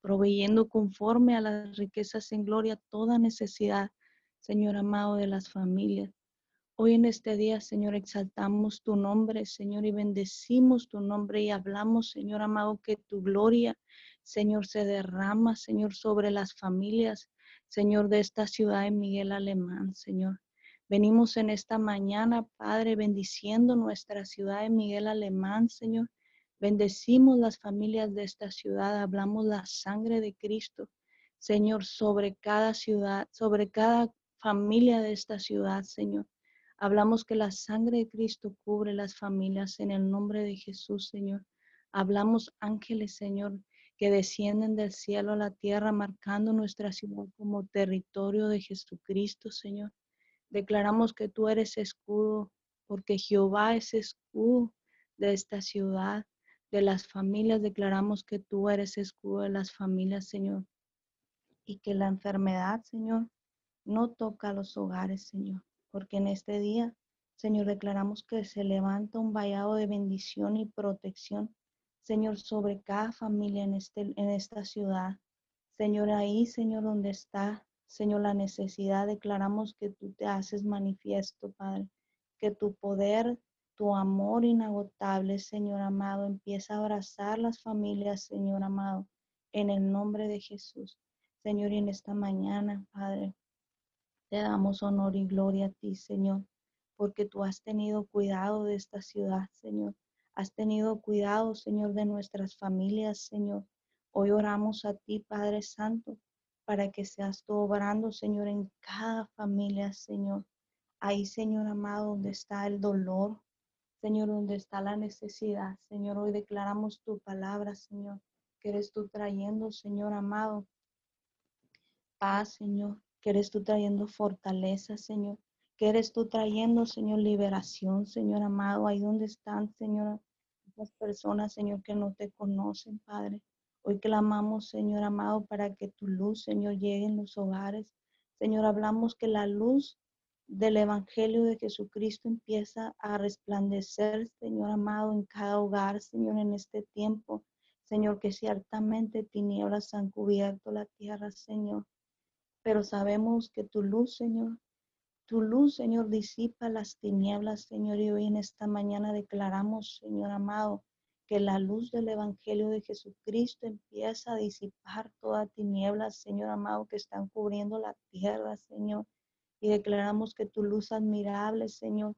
Speaker 2: proveyendo conforme a las riquezas en gloria toda necesidad, Señor amado, de las familias. Hoy en este día, Señor, exaltamos tu nombre, Señor, y bendecimos tu nombre y hablamos, Señor amado, que tu gloria, Señor, se derrama, Señor, sobre las familias, Señor, de esta ciudad de Miguel Alemán, Señor. Venimos en esta mañana, Padre, bendiciendo nuestra ciudad de Miguel Alemán, Señor, Bendecimos las familias de esta ciudad, hablamos la sangre de Cristo, Señor, sobre cada ciudad, sobre cada familia de esta ciudad, Señor. Hablamos que la sangre de Cristo cubre las familias en el nombre de Jesús, Señor. Hablamos ángeles, Señor, que descienden del cielo a la tierra, marcando nuestra ciudad como territorio de Jesucristo, Señor. Declaramos que tú eres escudo, porque Jehová es escudo de esta ciudad de las familias. Declaramos que tú eres escudo de las familias, Señor. Y que la enfermedad, Señor, no toca a los hogares, Señor. Porque en este día, Señor, declaramos que se levanta un vallado de bendición y protección, Señor, sobre cada familia en, este, en esta ciudad. Señor, ahí, Señor, donde está, Señor, la necesidad, declaramos que tú te haces manifiesto, Padre, que tu poder tu amor inagotable, Señor amado, empieza a abrazar las familias, Señor amado, en el nombre de Jesús. Señor, y en esta mañana, Padre, te damos honor y gloria a ti, Señor, porque tú has tenido cuidado de esta ciudad, Señor. Has tenido cuidado, Señor, de nuestras familias, Señor. Hoy oramos a ti, Padre Santo, para que seas tú obrando, Señor, en cada familia, Señor. Ahí, Señor amado, donde está el dolor, Señor, donde está la necesidad. Señor, hoy declaramos tu palabra, Señor, que eres tú trayendo, Señor amado, paz, Señor, que eres tú trayendo fortaleza, Señor, que eres tú trayendo, Señor, liberación, Señor amado, ahí donde están, Señor, las personas, Señor, que no te conocen, Padre. Hoy clamamos, Señor amado, para que tu luz, Señor, llegue en los hogares. Señor, hablamos que la luz del Evangelio de Jesucristo empieza a resplandecer, Señor amado, en cada hogar, Señor, en este tiempo. Señor, que ciertamente tinieblas han cubierto la tierra, Señor. Pero sabemos que tu luz, Señor, tu luz, Señor, disipa las tinieblas, Señor. Y hoy en esta mañana declaramos, Señor amado, que la luz del Evangelio de Jesucristo empieza a disipar toda tinieblas, Señor amado, que están cubriendo la tierra, Señor y declaramos que tu luz admirable, Señor,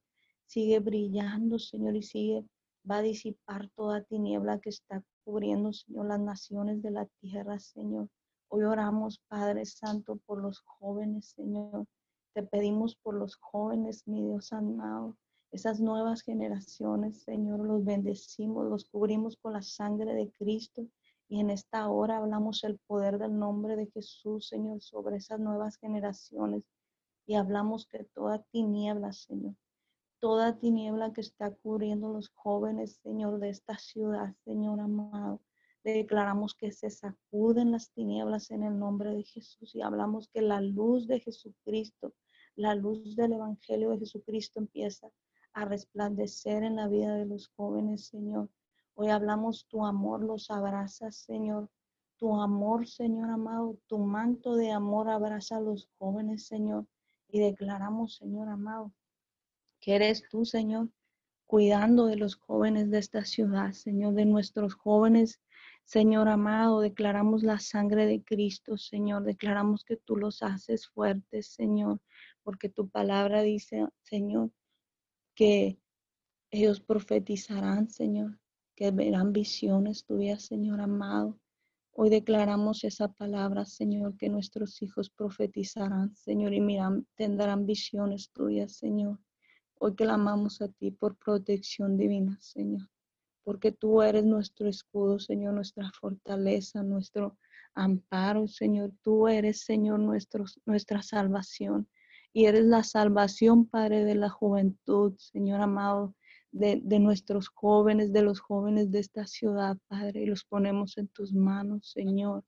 Speaker 2: sigue brillando, Señor, y sigue, va a disipar toda tiniebla que está cubriendo, Señor, las naciones de la tierra, Señor. Hoy oramos, Padre Santo, por los jóvenes, Señor. Te pedimos por los jóvenes, mi Dios amado, esas nuevas generaciones, Señor, los bendecimos, los cubrimos con la sangre de Cristo. Y en esta hora hablamos el poder del nombre de Jesús, Señor, sobre esas nuevas generaciones y hablamos que toda tiniebla, Señor, toda tiniebla que está cubriendo los jóvenes, Señor, de esta ciudad, Señor amado, declaramos que se sacuden las tinieblas en el nombre de Jesús y hablamos que la luz de Jesucristo la luz del Evangelio de Jesucristo empieza a resplandecer en la vida de los jóvenes, Señor. Hoy hablamos tu amor, los abrazas, Señor. Tu amor, Señor amado, tu manto de amor abraza a los jóvenes, Señor. Y declaramos, Señor amado, que eres tú, Señor, cuidando de los jóvenes de esta ciudad, Señor, de nuestros jóvenes. Señor amado, declaramos la sangre de Cristo, Señor. Declaramos que tú los haces fuertes, Señor, porque tu palabra dice, Señor, que ellos profetizarán, Señor, que verán visiones tuyas, Señor amado. Hoy declaramos esa palabra, Señor, que nuestros hijos profetizarán, Señor, y miran, tendrán visiones tuyas, Señor. Hoy clamamos a ti por protección divina, Señor, porque tú eres nuestro escudo, Señor, nuestra fortaleza, nuestro amparo, Señor. Tú eres, Señor, nuestro, nuestra salvación y eres la salvación, Padre, de la juventud, Señor amado, de, nuestros jóvenes, de los jóvenes de esta ciudad, Padre, y los ponemos en tus manos, Señor,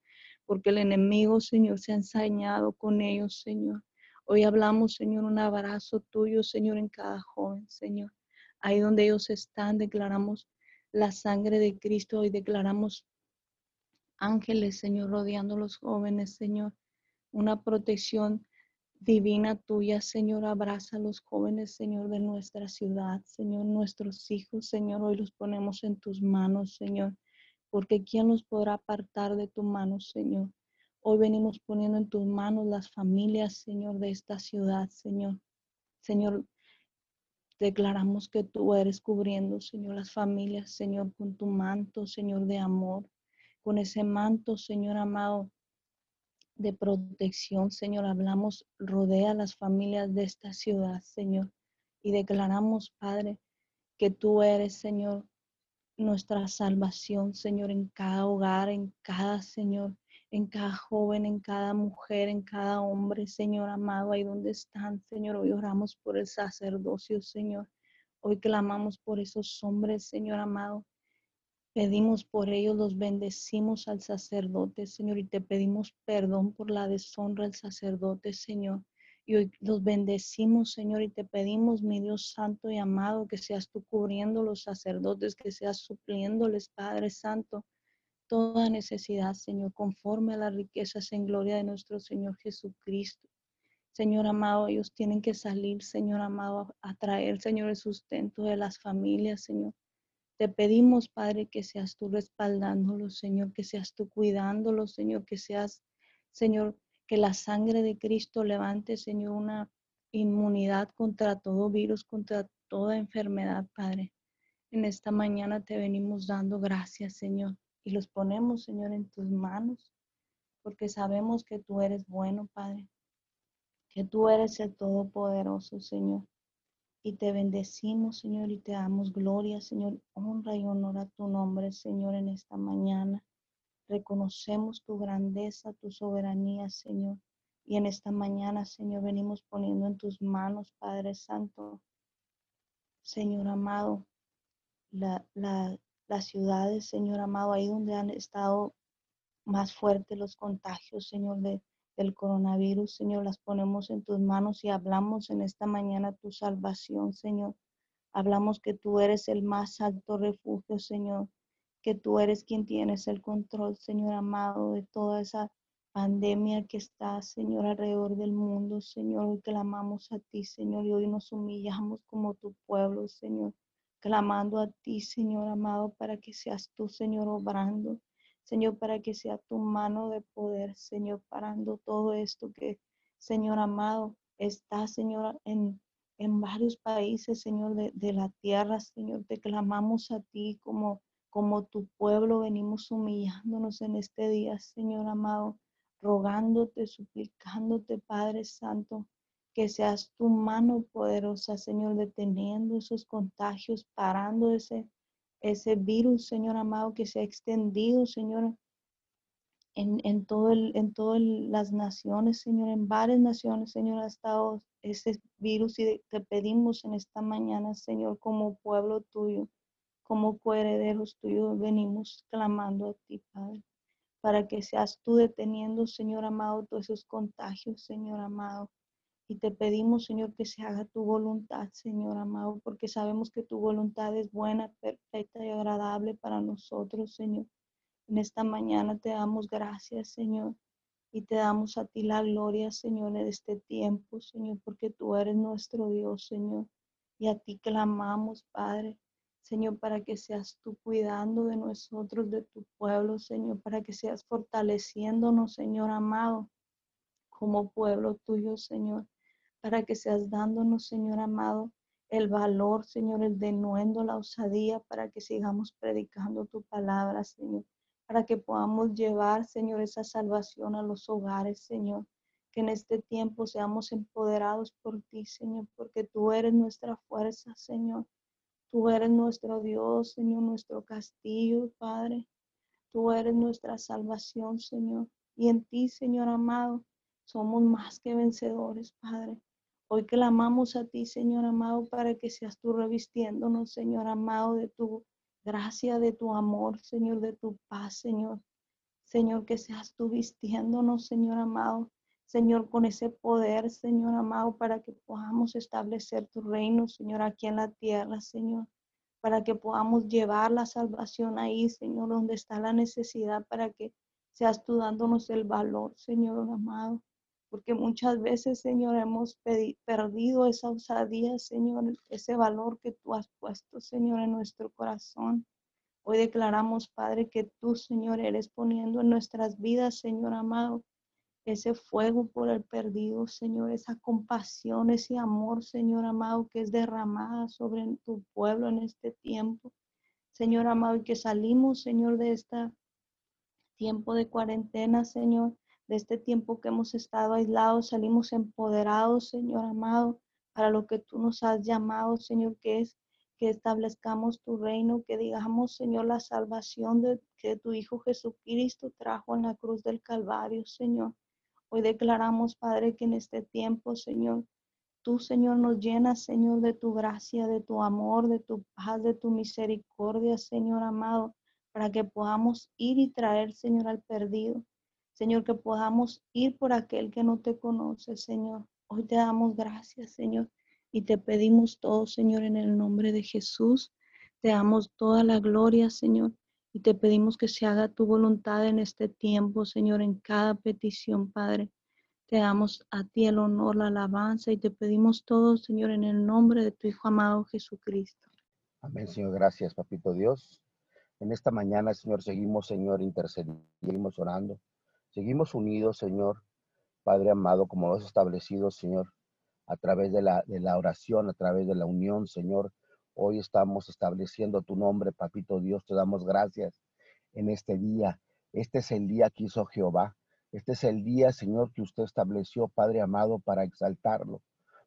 Speaker 2: porque el enemigo, Señor, se ha ensañado con ellos, Señor. Hoy hablamos, Señor, un abrazo tuyo, Señor, en cada joven, Señor. Ahí donde ellos están, declaramos la sangre de Cristo y declaramos ángeles, Señor, rodeando a los jóvenes, Señor. Una protección divina tuya, Señor. Abraza a los jóvenes, Señor, de nuestra ciudad, Señor, nuestros hijos, Señor. Hoy los ponemos en tus manos, Señor, porque ¿quién nos podrá apartar de tu mano, Señor? Hoy venimos poniendo en tus manos las familias, Señor, de esta ciudad, Señor. Señor, declaramos que tú eres cubriendo, Señor, las familias, Señor, con tu manto, Señor, de amor, con ese manto, Señor amado, de protección, Señor. Hablamos, rodea a las familias de esta ciudad, Señor. Y declaramos, Padre, que tú eres, Señor, nuestra salvación, Señor, en cada hogar, en cada, Señor, en cada joven, en cada mujer, en cada hombre, Señor amado, ahí donde están, Señor. Hoy oramos por el sacerdocio, Señor. Hoy clamamos por esos hombres, Señor amado, Pedimos por ellos, los bendecimos al sacerdote, Señor, y te pedimos perdón por la deshonra al sacerdote, Señor. Y hoy los bendecimos, Señor, y te pedimos, mi Dios santo y amado, que seas tú cubriendo los sacerdotes, que seas supliéndoles, Padre Santo, toda necesidad, Señor, conforme a las riquezas en gloria de nuestro Señor Jesucristo. Señor amado, ellos tienen que salir, Señor amado, a traer, Señor, el sustento de las familias, Señor. Te pedimos, Padre, que seas tú respaldándolos, Señor, que seas tú cuidándolos, Señor, que seas, Señor, que la sangre de Cristo levante, Señor, una inmunidad contra todo virus, contra toda enfermedad, Padre. En esta mañana te venimos dando gracias, Señor, y los ponemos, Señor, en tus manos, porque sabemos que tú eres bueno, Padre, que tú eres el Todopoderoso, Señor. Y te bendecimos, Señor, y te damos gloria, Señor, honra y honor a tu nombre, Señor, en esta mañana. Reconocemos tu grandeza, tu soberanía, Señor. Y en esta mañana, Señor, venimos poniendo en tus manos, Padre Santo, Señor amado, la, las ciudades, Señor amado, ahí donde han estado más fuertes los contagios, Señor, de, del coronavirus, Señor, las ponemos en tus manos y hablamos en esta mañana tu salvación, Señor. Hablamos que tú eres el más alto refugio, Señor, que tú eres quien tienes el control, Señor amado, de toda esa pandemia que está, Señor, alrededor del mundo, Señor. Hoy clamamos a ti, Señor, y hoy nos humillamos como tu pueblo, Señor, clamando a ti, Señor amado, para que seas tú, Señor, obrando. Señor, para que sea tu mano de poder, Señor, parando todo esto que, Señor amado, está, Señor, en, en varios países, Señor, de, de, la tierra, Señor. Te clamamos a ti como, como tu pueblo, venimos humillándonos en este día, Señor amado, rogándote, suplicándote, Padre Santo, que seas tu mano poderosa, Señor, deteniendo esos contagios, parando ese ese virus, Señor amado, que se ha extendido, Señor, en, en todo el, en todas las naciones, Señor, en varias naciones, Señor, ha estado ese virus y te pedimos en esta mañana, Señor, como pueblo tuyo, como coherederos tuyos, venimos clamando a ti, Padre, para que seas tú deteniendo, Señor amado, todos esos contagios, Señor amado, Y te pedimos, Señor, que se haga tu voluntad, Señor amado, porque sabemos que tu voluntad es buena, perfecta y agradable para nosotros, Señor. En esta mañana te damos gracias, Señor, y te damos a ti la gloria, Señor, en este tiempo, Señor, porque tú eres nuestro Dios, Señor. Y a ti clamamos, Padre, Señor, para que seas tú cuidando de nosotros, de tu pueblo, Señor, para que seas fortaleciéndonos, Señor amado, como pueblo tuyo, Señor para que seas dándonos, Señor amado, el valor, Señor, el denuendo, la osadía, para que sigamos predicando tu palabra, Señor, para que podamos llevar, Señor, esa salvación a los hogares, Señor, que en este tiempo seamos empoderados por ti, Señor, porque tú eres nuestra fuerza, Señor. Tú eres nuestro Dios, Señor, nuestro castillo, Padre. Tú eres nuestra salvación, Señor. Y en ti, Señor amado, somos más que vencedores, Padre. Hoy clamamos a ti, Señor amado, para que seas tú revistiéndonos, Señor amado, de tu gracia, de tu amor, Señor, de tu paz, Señor. Señor, que seas tú vistiéndonos, Señor amado. Señor, con ese poder, Señor amado, para que podamos establecer tu reino, Señor, aquí en la tierra, Señor. Para que podamos llevar la salvación ahí, Señor, donde está la necesidad, para que seas tú dándonos el valor, Señor amado porque muchas veces, Señor, hemos perdido esa osadía, Señor, ese valor que tú has puesto, Señor, en nuestro corazón. Hoy declaramos, Padre, que tú, Señor, eres poniendo en nuestras vidas, Señor amado, ese fuego por el perdido, Señor, esa compasión, ese amor, Señor amado, que es derramada sobre tu pueblo en este tiempo. Señor amado, y que salimos, Señor, de este tiempo de cuarentena, Señor, de este tiempo que hemos estado aislados, salimos empoderados, Señor amado, para lo que tú nos has llamado, Señor, que es que establezcamos tu reino, que digamos, Señor, la salvación que tu Hijo Jesucristo trajo en la cruz del Calvario, Señor. Hoy declaramos, Padre, que en este tiempo, Señor, tú, Señor, nos llenas, Señor, de tu gracia, de tu amor, de tu paz, de tu misericordia, Señor amado, para que podamos ir y traer, Señor, al perdido. Señor, que podamos ir por aquel que no te conoce, Señor. Hoy te damos gracias, Señor, y te pedimos todo, Señor, en el nombre de Jesús. Te damos toda la gloria, Señor, y te pedimos que se haga tu voluntad en este tiempo, Señor, en cada petición, Padre. Te damos a ti el honor, la alabanza y te pedimos todo, Señor, en el nombre de tu Hijo amado Jesucristo.
Speaker 3: Amén, Señor. Gracias, Papito Dios. En esta mañana, Señor, seguimos, Señor, intercediendo, seguimos orando Seguimos unidos, Señor, Padre amado, como lo has establecido, Señor, a través de la, de la oración, a través de la unión, Señor. Hoy estamos estableciendo tu nombre, Papito Dios. Te damos gracias en este día. Este es el día que hizo Jehová. Este es el día, Señor, que usted estableció, Padre amado, para exaltarlo.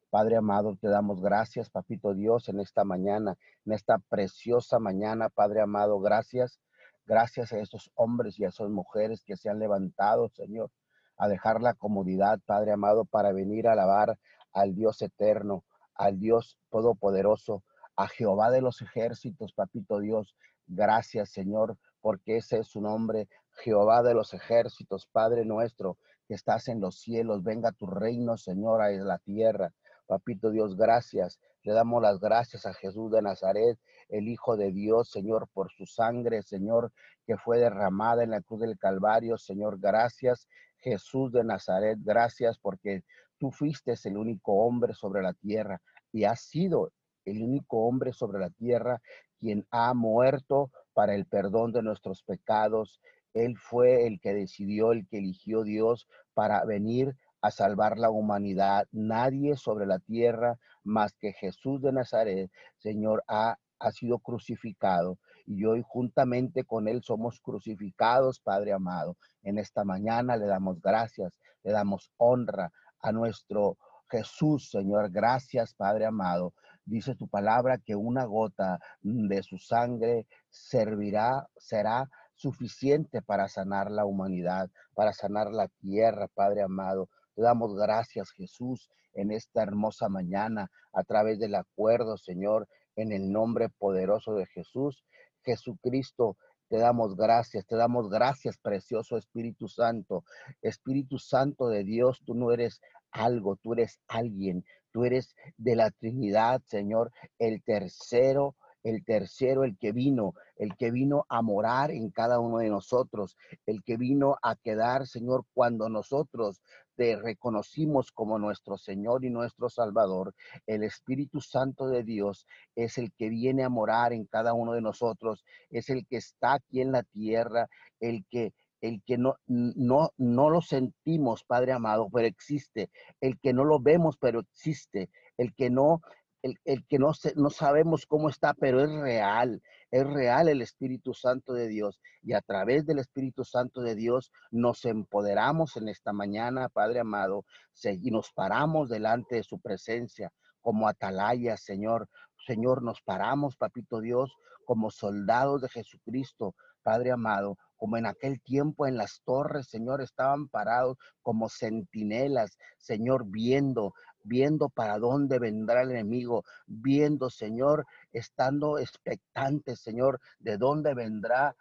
Speaker 3: Padre amado, te damos gracias, Papito Dios, en esta mañana, en esta preciosa mañana, Padre amado, gracias Gracias a esos hombres y a esas mujeres que se han levantado, Señor, a dejar la comodidad, Padre amado, para venir a alabar al Dios eterno, al Dios todopoderoso, a Jehová de los ejércitos, papito Dios. Gracias, Señor, porque ese es su nombre, Jehová de los ejércitos, Padre nuestro, que estás en los cielos. Venga tu reino, Señor, a la tierra. Papito Dios, gracias. Le damos las gracias a Jesús de Nazaret, el Hijo de Dios, Señor, por su sangre, Señor, que fue derramada en la cruz del Calvario. Señor, gracias. Jesús de Nazaret, gracias porque tú fuiste el único hombre sobre la tierra y has sido el único hombre sobre la tierra quien ha muerto para el perdón de nuestros pecados. Él fue el que decidió, el que eligió Dios para venir a salvar la humanidad. Nadie sobre la tierra más que Jesús de Nazaret, Señor, ha ha sido crucificado y hoy juntamente con Él somos crucificados, Padre amado. En esta mañana le damos gracias, le damos honra a nuestro Jesús, Señor. Gracias, Padre amado. Dice tu palabra que una gota de su sangre servirá, será suficiente para sanar la humanidad, para sanar la tierra, Padre amado. Te damos gracias, Jesús, en esta hermosa mañana, a través del acuerdo, Señor, en el nombre poderoso de Jesús. Jesucristo, te damos gracias, te damos gracias, precioso Espíritu Santo. Espíritu Santo de Dios, tú no eres algo, tú eres alguien, tú eres de la Trinidad, Señor, el tercero el tercero, el que vino, el que vino a morar en cada uno de nosotros, el que vino a quedar, Señor, cuando nosotros te reconocimos como nuestro Señor y nuestro Salvador. El Espíritu Santo de Dios es el que viene a morar en cada uno de nosotros, es el que está aquí en la tierra, el que el que no, no, no lo sentimos, Padre amado, pero existe, el que no lo vemos, pero existe, el que no el, que no, no sabemos cómo está, pero es real, es real el Espíritu Santo de Dios. Y a través del Espíritu Santo de Dios nos empoderamos en esta mañana, Padre amado, y nos paramos delante de su presencia como atalaya, Señor. Señor, nos paramos, Papito Dios, como soldados de Jesucristo, Padre amado, como en aquel tiempo en las torres, Señor, estaban parados como centinelas, Señor, viendo, viendo para dónde vendrá el enemigo, viendo, Señor, estando expectantes, Señor, de dónde vendrá,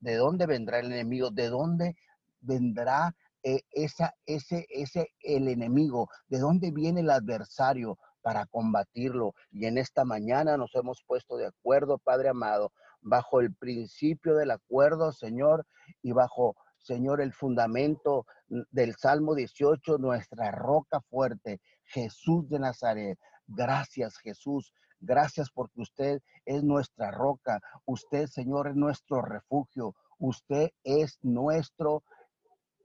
Speaker 3: de dónde vendrá el enemigo, de dónde vendrá eh, ese, ese, el enemigo, de dónde viene el adversario para combatirlo. Y en esta mañana nos hemos puesto de acuerdo, Padre amado, bajo el principio del acuerdo, Señor, y bajo Señor, el fundamento del Salmo 18, nuestra roca fuerte, Jesús de Nazaret. Gracias, Jesús. Gracias porque usted es nuestra roca. Usted, Señor, es nuestro refugio. Usted es nuestro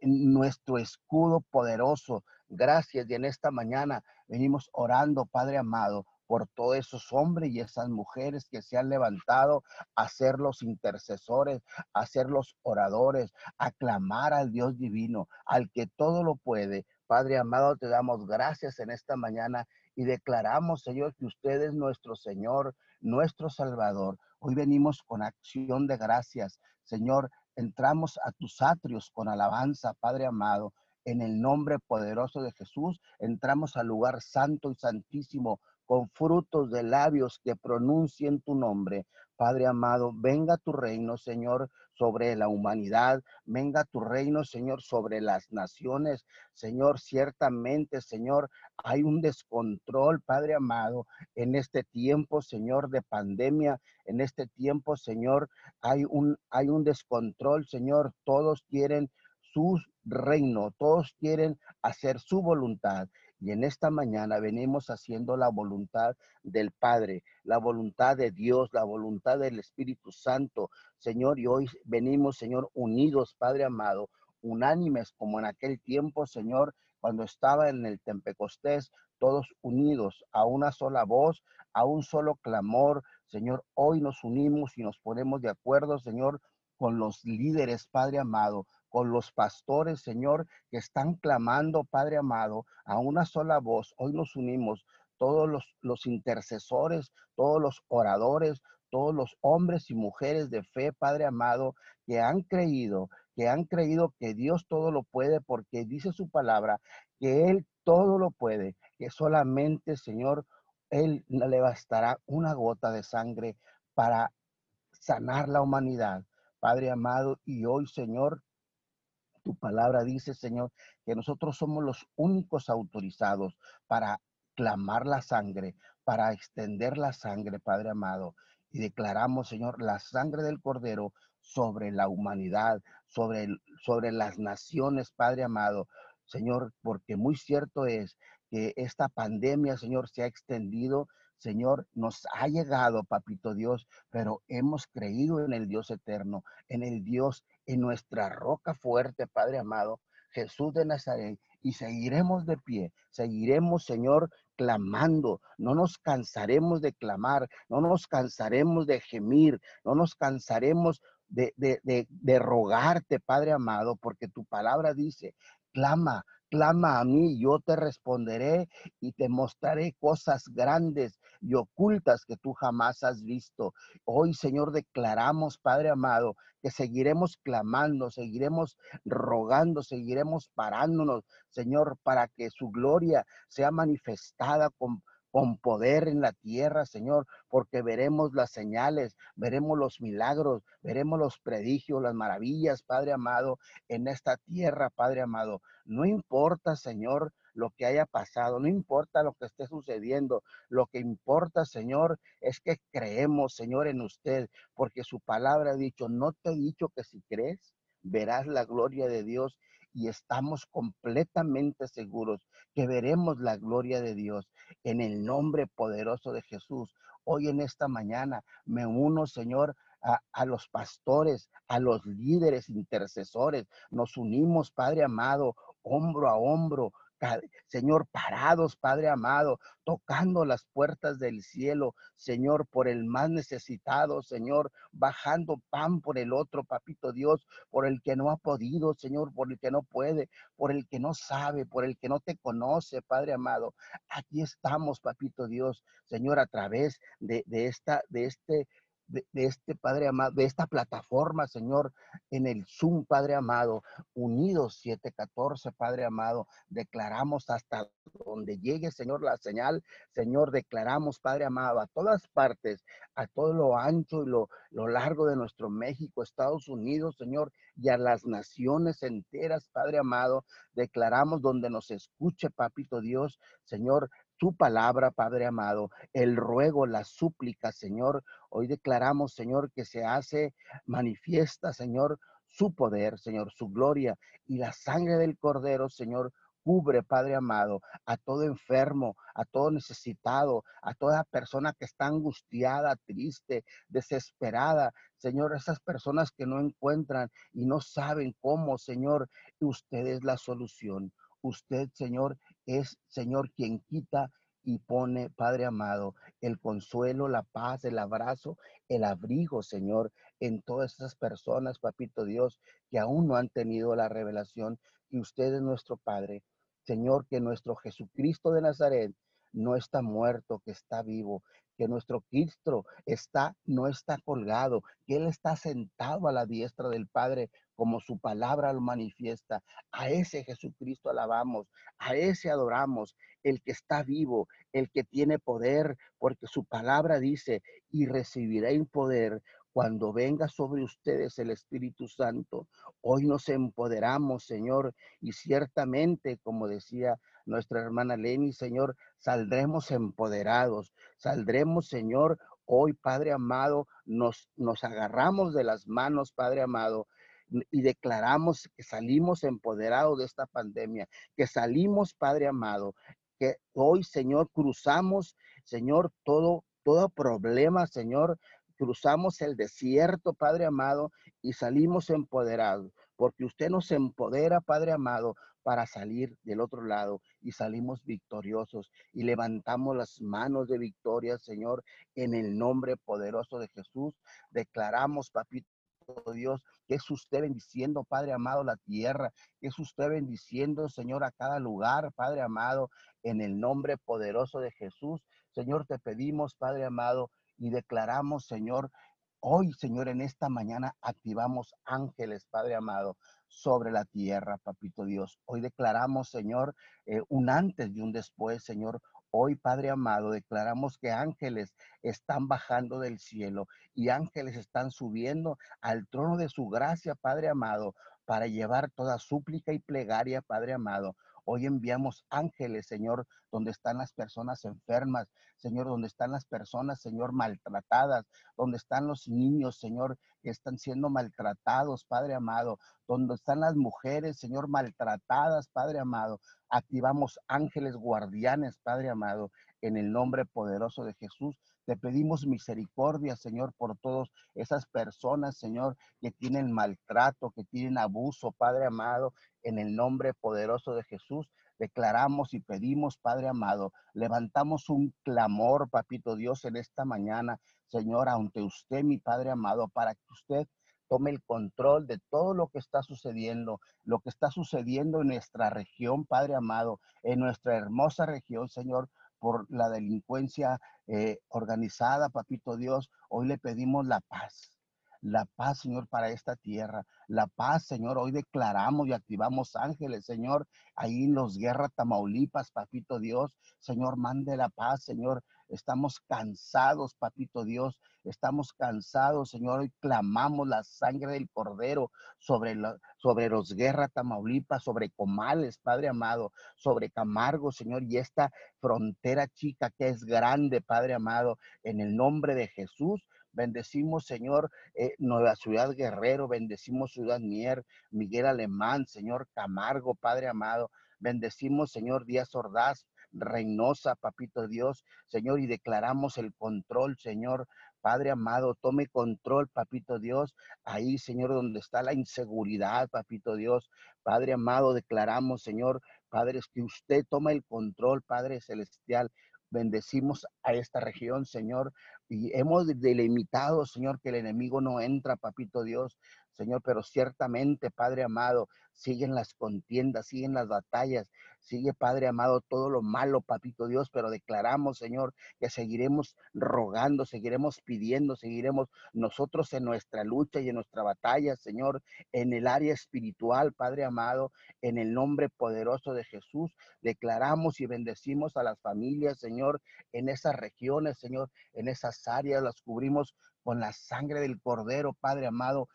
Speaker 3: nuestro escudo poderoso. Gracias. Y en esta mañana venimos orando, Padre amado, por todos esos hombres y esas mujeres que se han levantado a ser los intercesores, a ser los oradores, a clamar al Dios divino, al que todo lo puede. Padre amado, te damos gracias en esta mañana y declaramos, Señor, que usted es nuestro Señor, nuestro Salvador. Hoy venimos con acción de gracias. Señor, entramos a tus atrios con alabanza, Padre amado. En el nombre poderoso de Jesús, entramos al lugar santo y santísimo con frutos de labios que pronuncien tu nombre. Padre amado, venga tu reino, Señor, sobre la humanidad, venga tu reino, Señor, sobre las naciones. Señor, ciertamente, Señor, hay un descontrol, Padre amado, en este tiempo, Señor, de pandemia, en este tiempo, Señor, hay un, hay un descontrol, Señor. Todos quieren su reino, todos quieren hacer su voluntad. Y en esta mañana venimos haciendo la voluntad del Padre, la voluntad de Dios, la voluntad del Espíritu Santo, Señor. Y hoy venimos, Señor, unidos, Padre amado, unánimes como en aquel tiempo, Señor, cuando estaba en el Tempecostés, todos unidos a una sola voz, a un solo clamor. Señor, hoy nos unimos y nos ponemos de acuerdo, Señor, con los líderes, Padre amado, con los pastores, Señor, que están clamando, Padre amado, a una sola voz. Hoy nos unimos todos los, intercesores, todos los oradores, todos los hombres y mujeres de fe, Padre amado, que han creído, que han creído que Dios todo lo puede, porque dice su palabra, que Él todo lo puede, que solamente, Señor, Él le bastará una gota de sangre para sanar la humanidad. Padre amado, y hoy, Señor, tu palabra dice, Señor, que nosotros somos los únicos autorizados para clamar la sangre, para extender la sangre, Padre amado. Y declaramos, Señor, la sangre del Cordero sobre la humanidad, sobre, sobre las naciones, Padre amado. Señor, porque muy cierto es que esta pandemia, Señor, se ha extendido Señor, nos ha llegado, papito Dios, pero hemos creído en el Dios eterno, en el Dios, en nuestra roca fuerte, Padre amado, Jesús de Nazaret, y seguiremos de pie, seguiremos, Señor, clamando, no nos cansaremos de clamar, no nos cansaremos de gemir, no nos cansaremos de, de, de, de rogarte, Padre amado, porque tu palabra dice, clama, Clama a mí, yo te responderé y te mostraré cosas grandes y ocultas que tú jamás has visto. Hoy, Señor, declaramos, Padre amado, que seguiremos clamando, seguiremos rogando, seguiremos parándonos, Señor, para que su gloria sea manifestada con con poder en la tierra, Señor, porque veremos las señales, veremos los milagros, veremos los predigios, las maravillas, Padre amado, en esta tierra, Padre amado. No importa, Señor, lo que haya pasado, no importa lo que esté sucediendo, lo que importa, Señor, es que creemos, Señor, en usted, porque su palabra ha dicho, no te he dicho que si crees, verás la gloria de Dios y estamos completamente seguros que veremos la gloria de Dios en el nombre poderoso de Jesús. Hoy en esta mañana me uno, Señor, a, los pastores, a los líderes intercesores. Nos unimos, Padre amado, hombro a hombro, Señor, parados, Padre amado, tocando las puertas del cielo, Señor, por el más necesitado, Señor, bajando pan por el otro, papito Dios, por el que no ha podido, Señor, por el que no puede, por el que no sabe, por el que no te conoce, Padre amado. Aquí estamos, papito Dios, Señor, a través de, esta, de este de, este Padre amado, de esta plataforma, Señor, en el Zoom, Padre amado, unidos 714, Padre amado, declaramos hasta donde llegue, Señor, la señal, Señor, declaramos, Padre amado, a todas partes, a todo lo ancho y lo, lo largo de nuestro México, Estados Unidos, Señor, y a las naciones enteras, Padre amado, declaramos donde nos escuche, Papito Dios, Señor, tu palabra, Padre amado, el ruego, la súplica, Señor. Hoy declaramos, Señor, que se hace manifiesta, Señor, su poder, Señor, su gloria y la sangre del Cordero, Señor, cubre, Padre amado, a todo enfermo, a todo necesitado, a toda persona que está angustiada, triste, desesperada. Señor, esas personas que no encuentran y no saben cómo, Señor, usted es la solución. Usted, Señor, es, Señor, quien quita y pone, Padre amado, el consuelo, la paz, el abrazo, el abrigo, Señor, en todas esas personas, Papito Dios, que aún no han tenido la revelación y usted es nuestro Padre. Señor, que nuestro Jesucristo de Nazaret no está muerto, que está vivo, que nuestro Cristo está, no está colgado, que Él está sentado a la diestra del Padre como su palabra lo manifiesta. A ese Jesucristo alabamos, a ese adoramos, el que está vivo, el que tiene poder, porque su palabra dice, y recibiréis poder cuando venga sobre ustedes el Espíritu Santo. Hoy nos empoderamos, Señor, y ciertamente, como decía nuestra hermana Lenny, Señor, saldremos empoderados, saldremos, Señor, hoy, Padre amado, nos, nos agarramos de las manos, Padre amado, y declaramos que salimos empoderados de esta pandemia, que salimos, Padre amado, que hoy, Señor, cruzamos, Señor, todo, todo problema, Señor, cruzamos el desierto, Padre amado, y salimos empoderados, porque usted nos empodera, Padre amado, para salir del otro lado y salimos victoriosos y levantamos las manos de victoria, Señor, en el nombre poderoso de Jesús. Declaramos, papito, Dios, que es usted bendiciendo, Padre amado, la tierra, que es usted bendiciendo, Señor, a cada lugar, Padre amado, en el nombre poderoso de Jesús. Señor, te pedimos, Padre amado, y declaramos, Señor, hoy, Señor, en esta mañana activamos ángeles, Padre amado, sobre la tierra, Papito Dios. Hoy declaramos, Señor, eh, un antes y un después, Señor. Hoy, Padre amado, declaramos que ángeles están bajando del cielo y ángeles están subiendo al trono de su gracia, Padre amado, para llevar toda súplica y plegaria, Padre amado. Hoy enviamos ángeles, Señor, donde están las personas enfermas, Señor, donde están las personas, Señor, maltratadas, donde están los niños, Señor, que están siendo maltratados, Padre amado, donde están las mujeres, Señor, maltratadas, Padre amado. Activamos ángeles guardianes, Padre amado, en el nombre poderoso de Jesús. Te pedimos misericordia, Señor, por todas esas personas, Señor, que tienen maltrato, que tienen abuso, Padre amado, en el nombre poderoso de Jesús. Declaramos y pedimos, Padre amado, levantamos un clamor, Papito Dios, en esta mañana, Señor, ante usted, mi Padre amado, para que usted tome el control de todo lo que está sucediendo, lo que está sucediendo en nuestra región, Padre amado, en nuestra hermosa región, Señor, por la delincuencia eh, organizada, papito Dios, hoy le pedimos la paz. La paz, Señor, para esta tierra. La paz, Señor. Hoy declaramos y activamos ángeles, Señor, ahí en los guerras Tamaulipas, papito Dios. Señor, mande la paz, Señor. Estamos cansados, papito Dios. estamos cansados, Señor. Hoy clamamos la sangre del Cordero sobre, sobre los guerras Tamaulipas, sobre Comales, Padre amado, sobre Camargo, Señor, y esta frontera chica que es grande, Padre amado, en el nombre de Jesús. Bendecimos, Señor, eh, Nueva Ciudad Guerrero, bendecimos Ciudad Mier, Miguel Alemán, Señor Camargo, Padre amado. Bendecimos, Señor Díaz Ordaz, Reynosa, Papito Dios, Señor, y declaramos el control, Señor. Padre amado, tome control, Papito Dios, ahí, Señor, donde está la inseguridad, Papito Dios. Padre amado, declaramos, Señor, Padre, que usted toma el control, Padre Celestial. Bendecimos a esta región, Señor, y hemos delimitado, Señor, que el enemigo no entra, Papito Dios, Señor, pero ciertamente, Padre amado, siguen las contiendas, siguen las batallas, sigue, Padre amado, todo lo malo, Papito Dios, pero declaramos, Señor, que seguiremos rogando, seguiremos pidiendo, seguiremos nosotros en nuestra lucha y en nuestra batalla, Señor, en el área espiritual, Padre amado, en el nombre poderoso de Jesús, declaramos y bendecimos a las familias, Señor, en esas regiones, Señor, en esas áreas, las cubrimos con la sangre del Cordero, Padre amado,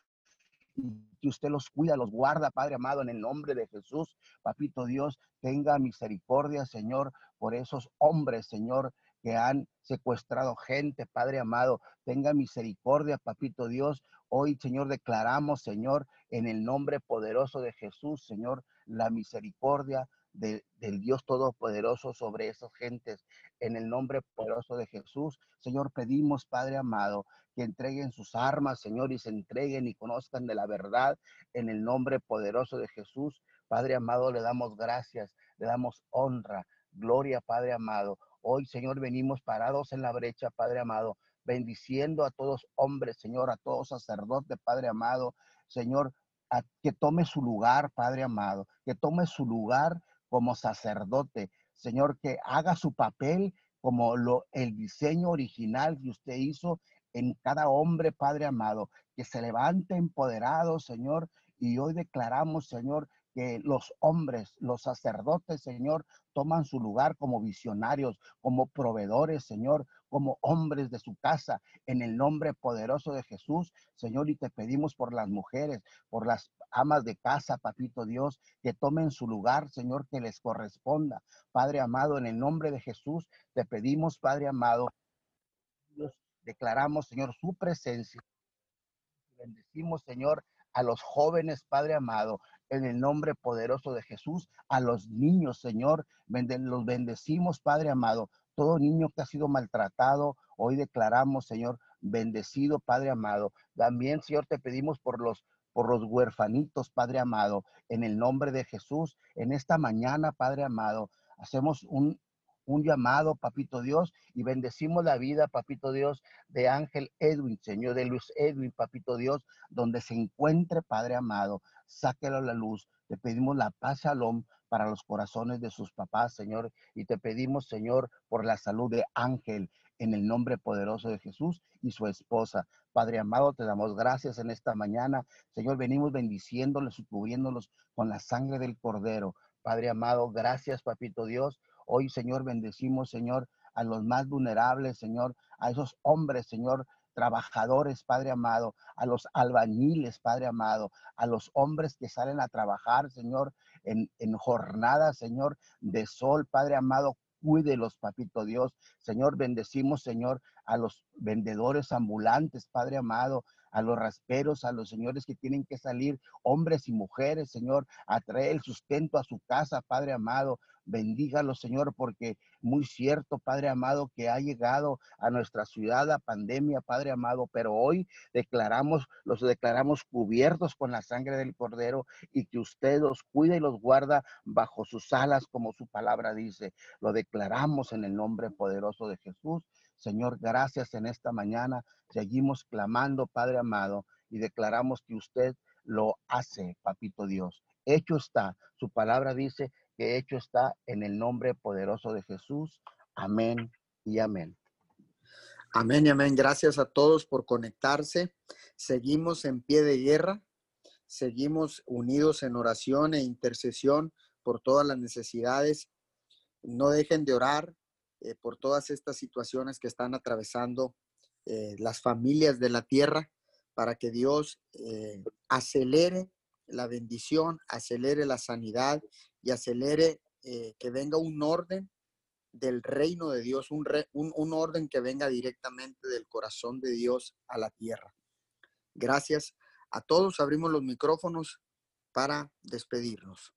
Speaker 3: que usted los cuida, los guarda, Padre amado, en el nombre de Jesús. Papito Dios, tenga misericordia, Señor, por esos hombres, Señor, que han secuestrado gente, Padre amado. Tenga misericordia, Papito Dios. Hoy, Señor, declaramos, Señor, en el nombre poderoso de Jesús, Señor, la misericordia, del Dios Todopoderoso sobre esas gentes. En el nombre poderoso de Jesús, Señor, pedimos, Padre amado, que entreguen sus armas, Señor, y se entreguen y conozcan de la verdad. En el nombre poderoso de Jesús, Padre amado, le damos gracias, le damos honra, gloria, Padre amado. Hoy, Señor, venimos parados en la brecha, Padre amado, bendiciendo a todos hombres, Señor, a todos sacerdotes, Padre amado, Señor, a, que tome su lugar, Padre amado, que tome su lugar como sacerdote. Señor, que haga su papel como lo, el diseño original que usted hizo en cada hombre, Padre amado, que se levante empoderado, Señor. Y hoy declaramos, Señor, que los hombres, los sacerdotes, Señor, toman su lugar como visionarios, como proveedores, Señor, como hombres de su casa, en el nombre poderoso de Jesús, Señor, y te pedimos por las mujeres, por las amas de casa, papito Dios, que tomen su lugar, Señor, que les corresponda. Padre amado, en el nombre de Jesús, te pedimos, Padre amado, declaramos, Señor, su presencia. Bendecimos, Señor, a los jóvenes, Padre amado, en el nombre poderoso de Jesús, a los niños, Señor, los bendecimos, Padre amado. Todo niño que ha sido maltratado, hoy declaramos, Señor, bendecido, Padre amado. También, Señor, te pedimos por los por los huerfanitos, Padre amado, en el nombre de Jesús. En esta mañana, Padre amado, hacemos un, un llamado, Papito Dios, y bendecimos la vida, Papito Dios, de Ángel Edwin, Señor, de Luis Edwin, Papito Dios, donde se encuentre, Padre amado, sáquelo a la luz. Te pedimos la paz, Shalom, para los corazones de sus papás, Señor, y te pedimos, Señor, por la salud de Ángel, en el nombre poderoso de Jesús y su esposa. Padre amado, te damos gracias en esta mañana. Señor, venimos bendiciéndolos y cubriéndolos con la sangre del Cordero. Padre amado, gracias, Papito Dios. Hoy, Señor, bendecimos, Señor, a los más vulnerables, Señor, a esos hombres, Señor, trabajadores, Padre amado, a los albañiles, Padre amado, a los hombres que salen a trabajar, Señor, en, en jornadas, Señor, de sol, Padre amado, Cuídelos, papito Dios. Señor, bendecimos, Señor, a los vendedores ambulantes, Padre amado, a los rasperos, a los señores que tienen que salir, hombres y mujeres, Señor, a traer el sustento a su casa, Padre amado, Bendígalo, Señor, porque muy cierto, Padre amado, que ha llegado a nuestra ciudad la pandemia, Padre amado, pero hoy declaramos, los declaramos cubiertos con la sangre del Cordero y que usted los cuida y los guarda bajo sus alas, como su palabra dice. Lo declaramos en el nombre poderoso de Jesús. Señor, gracias en esta mañana. Seguimos clamando, Padre amado, y declaramos que usted lo hace, Papito Dios. Hecho está. Su palabra dice que hecho está en el nombre poderoso de Jesús. Amén y amén.
Speaker 1: Amén y amén. Gracias a todos por conectarse. Seguimos en pie de guerra. Seguimos unidos en oración e intercesión por todas las necesidades. No dejen de orar eh, por todas estas situaciones que están atravesando eh, las familias de la tierra, para que Dios eh, acelere la bendición, acelere la sanidad y acelere que venga un orden del reino de Dios, un, un orden que venga directamente del corazón de Dios a la tierra. Gracias a todos. Abrimos los micrófonos para despedirnos.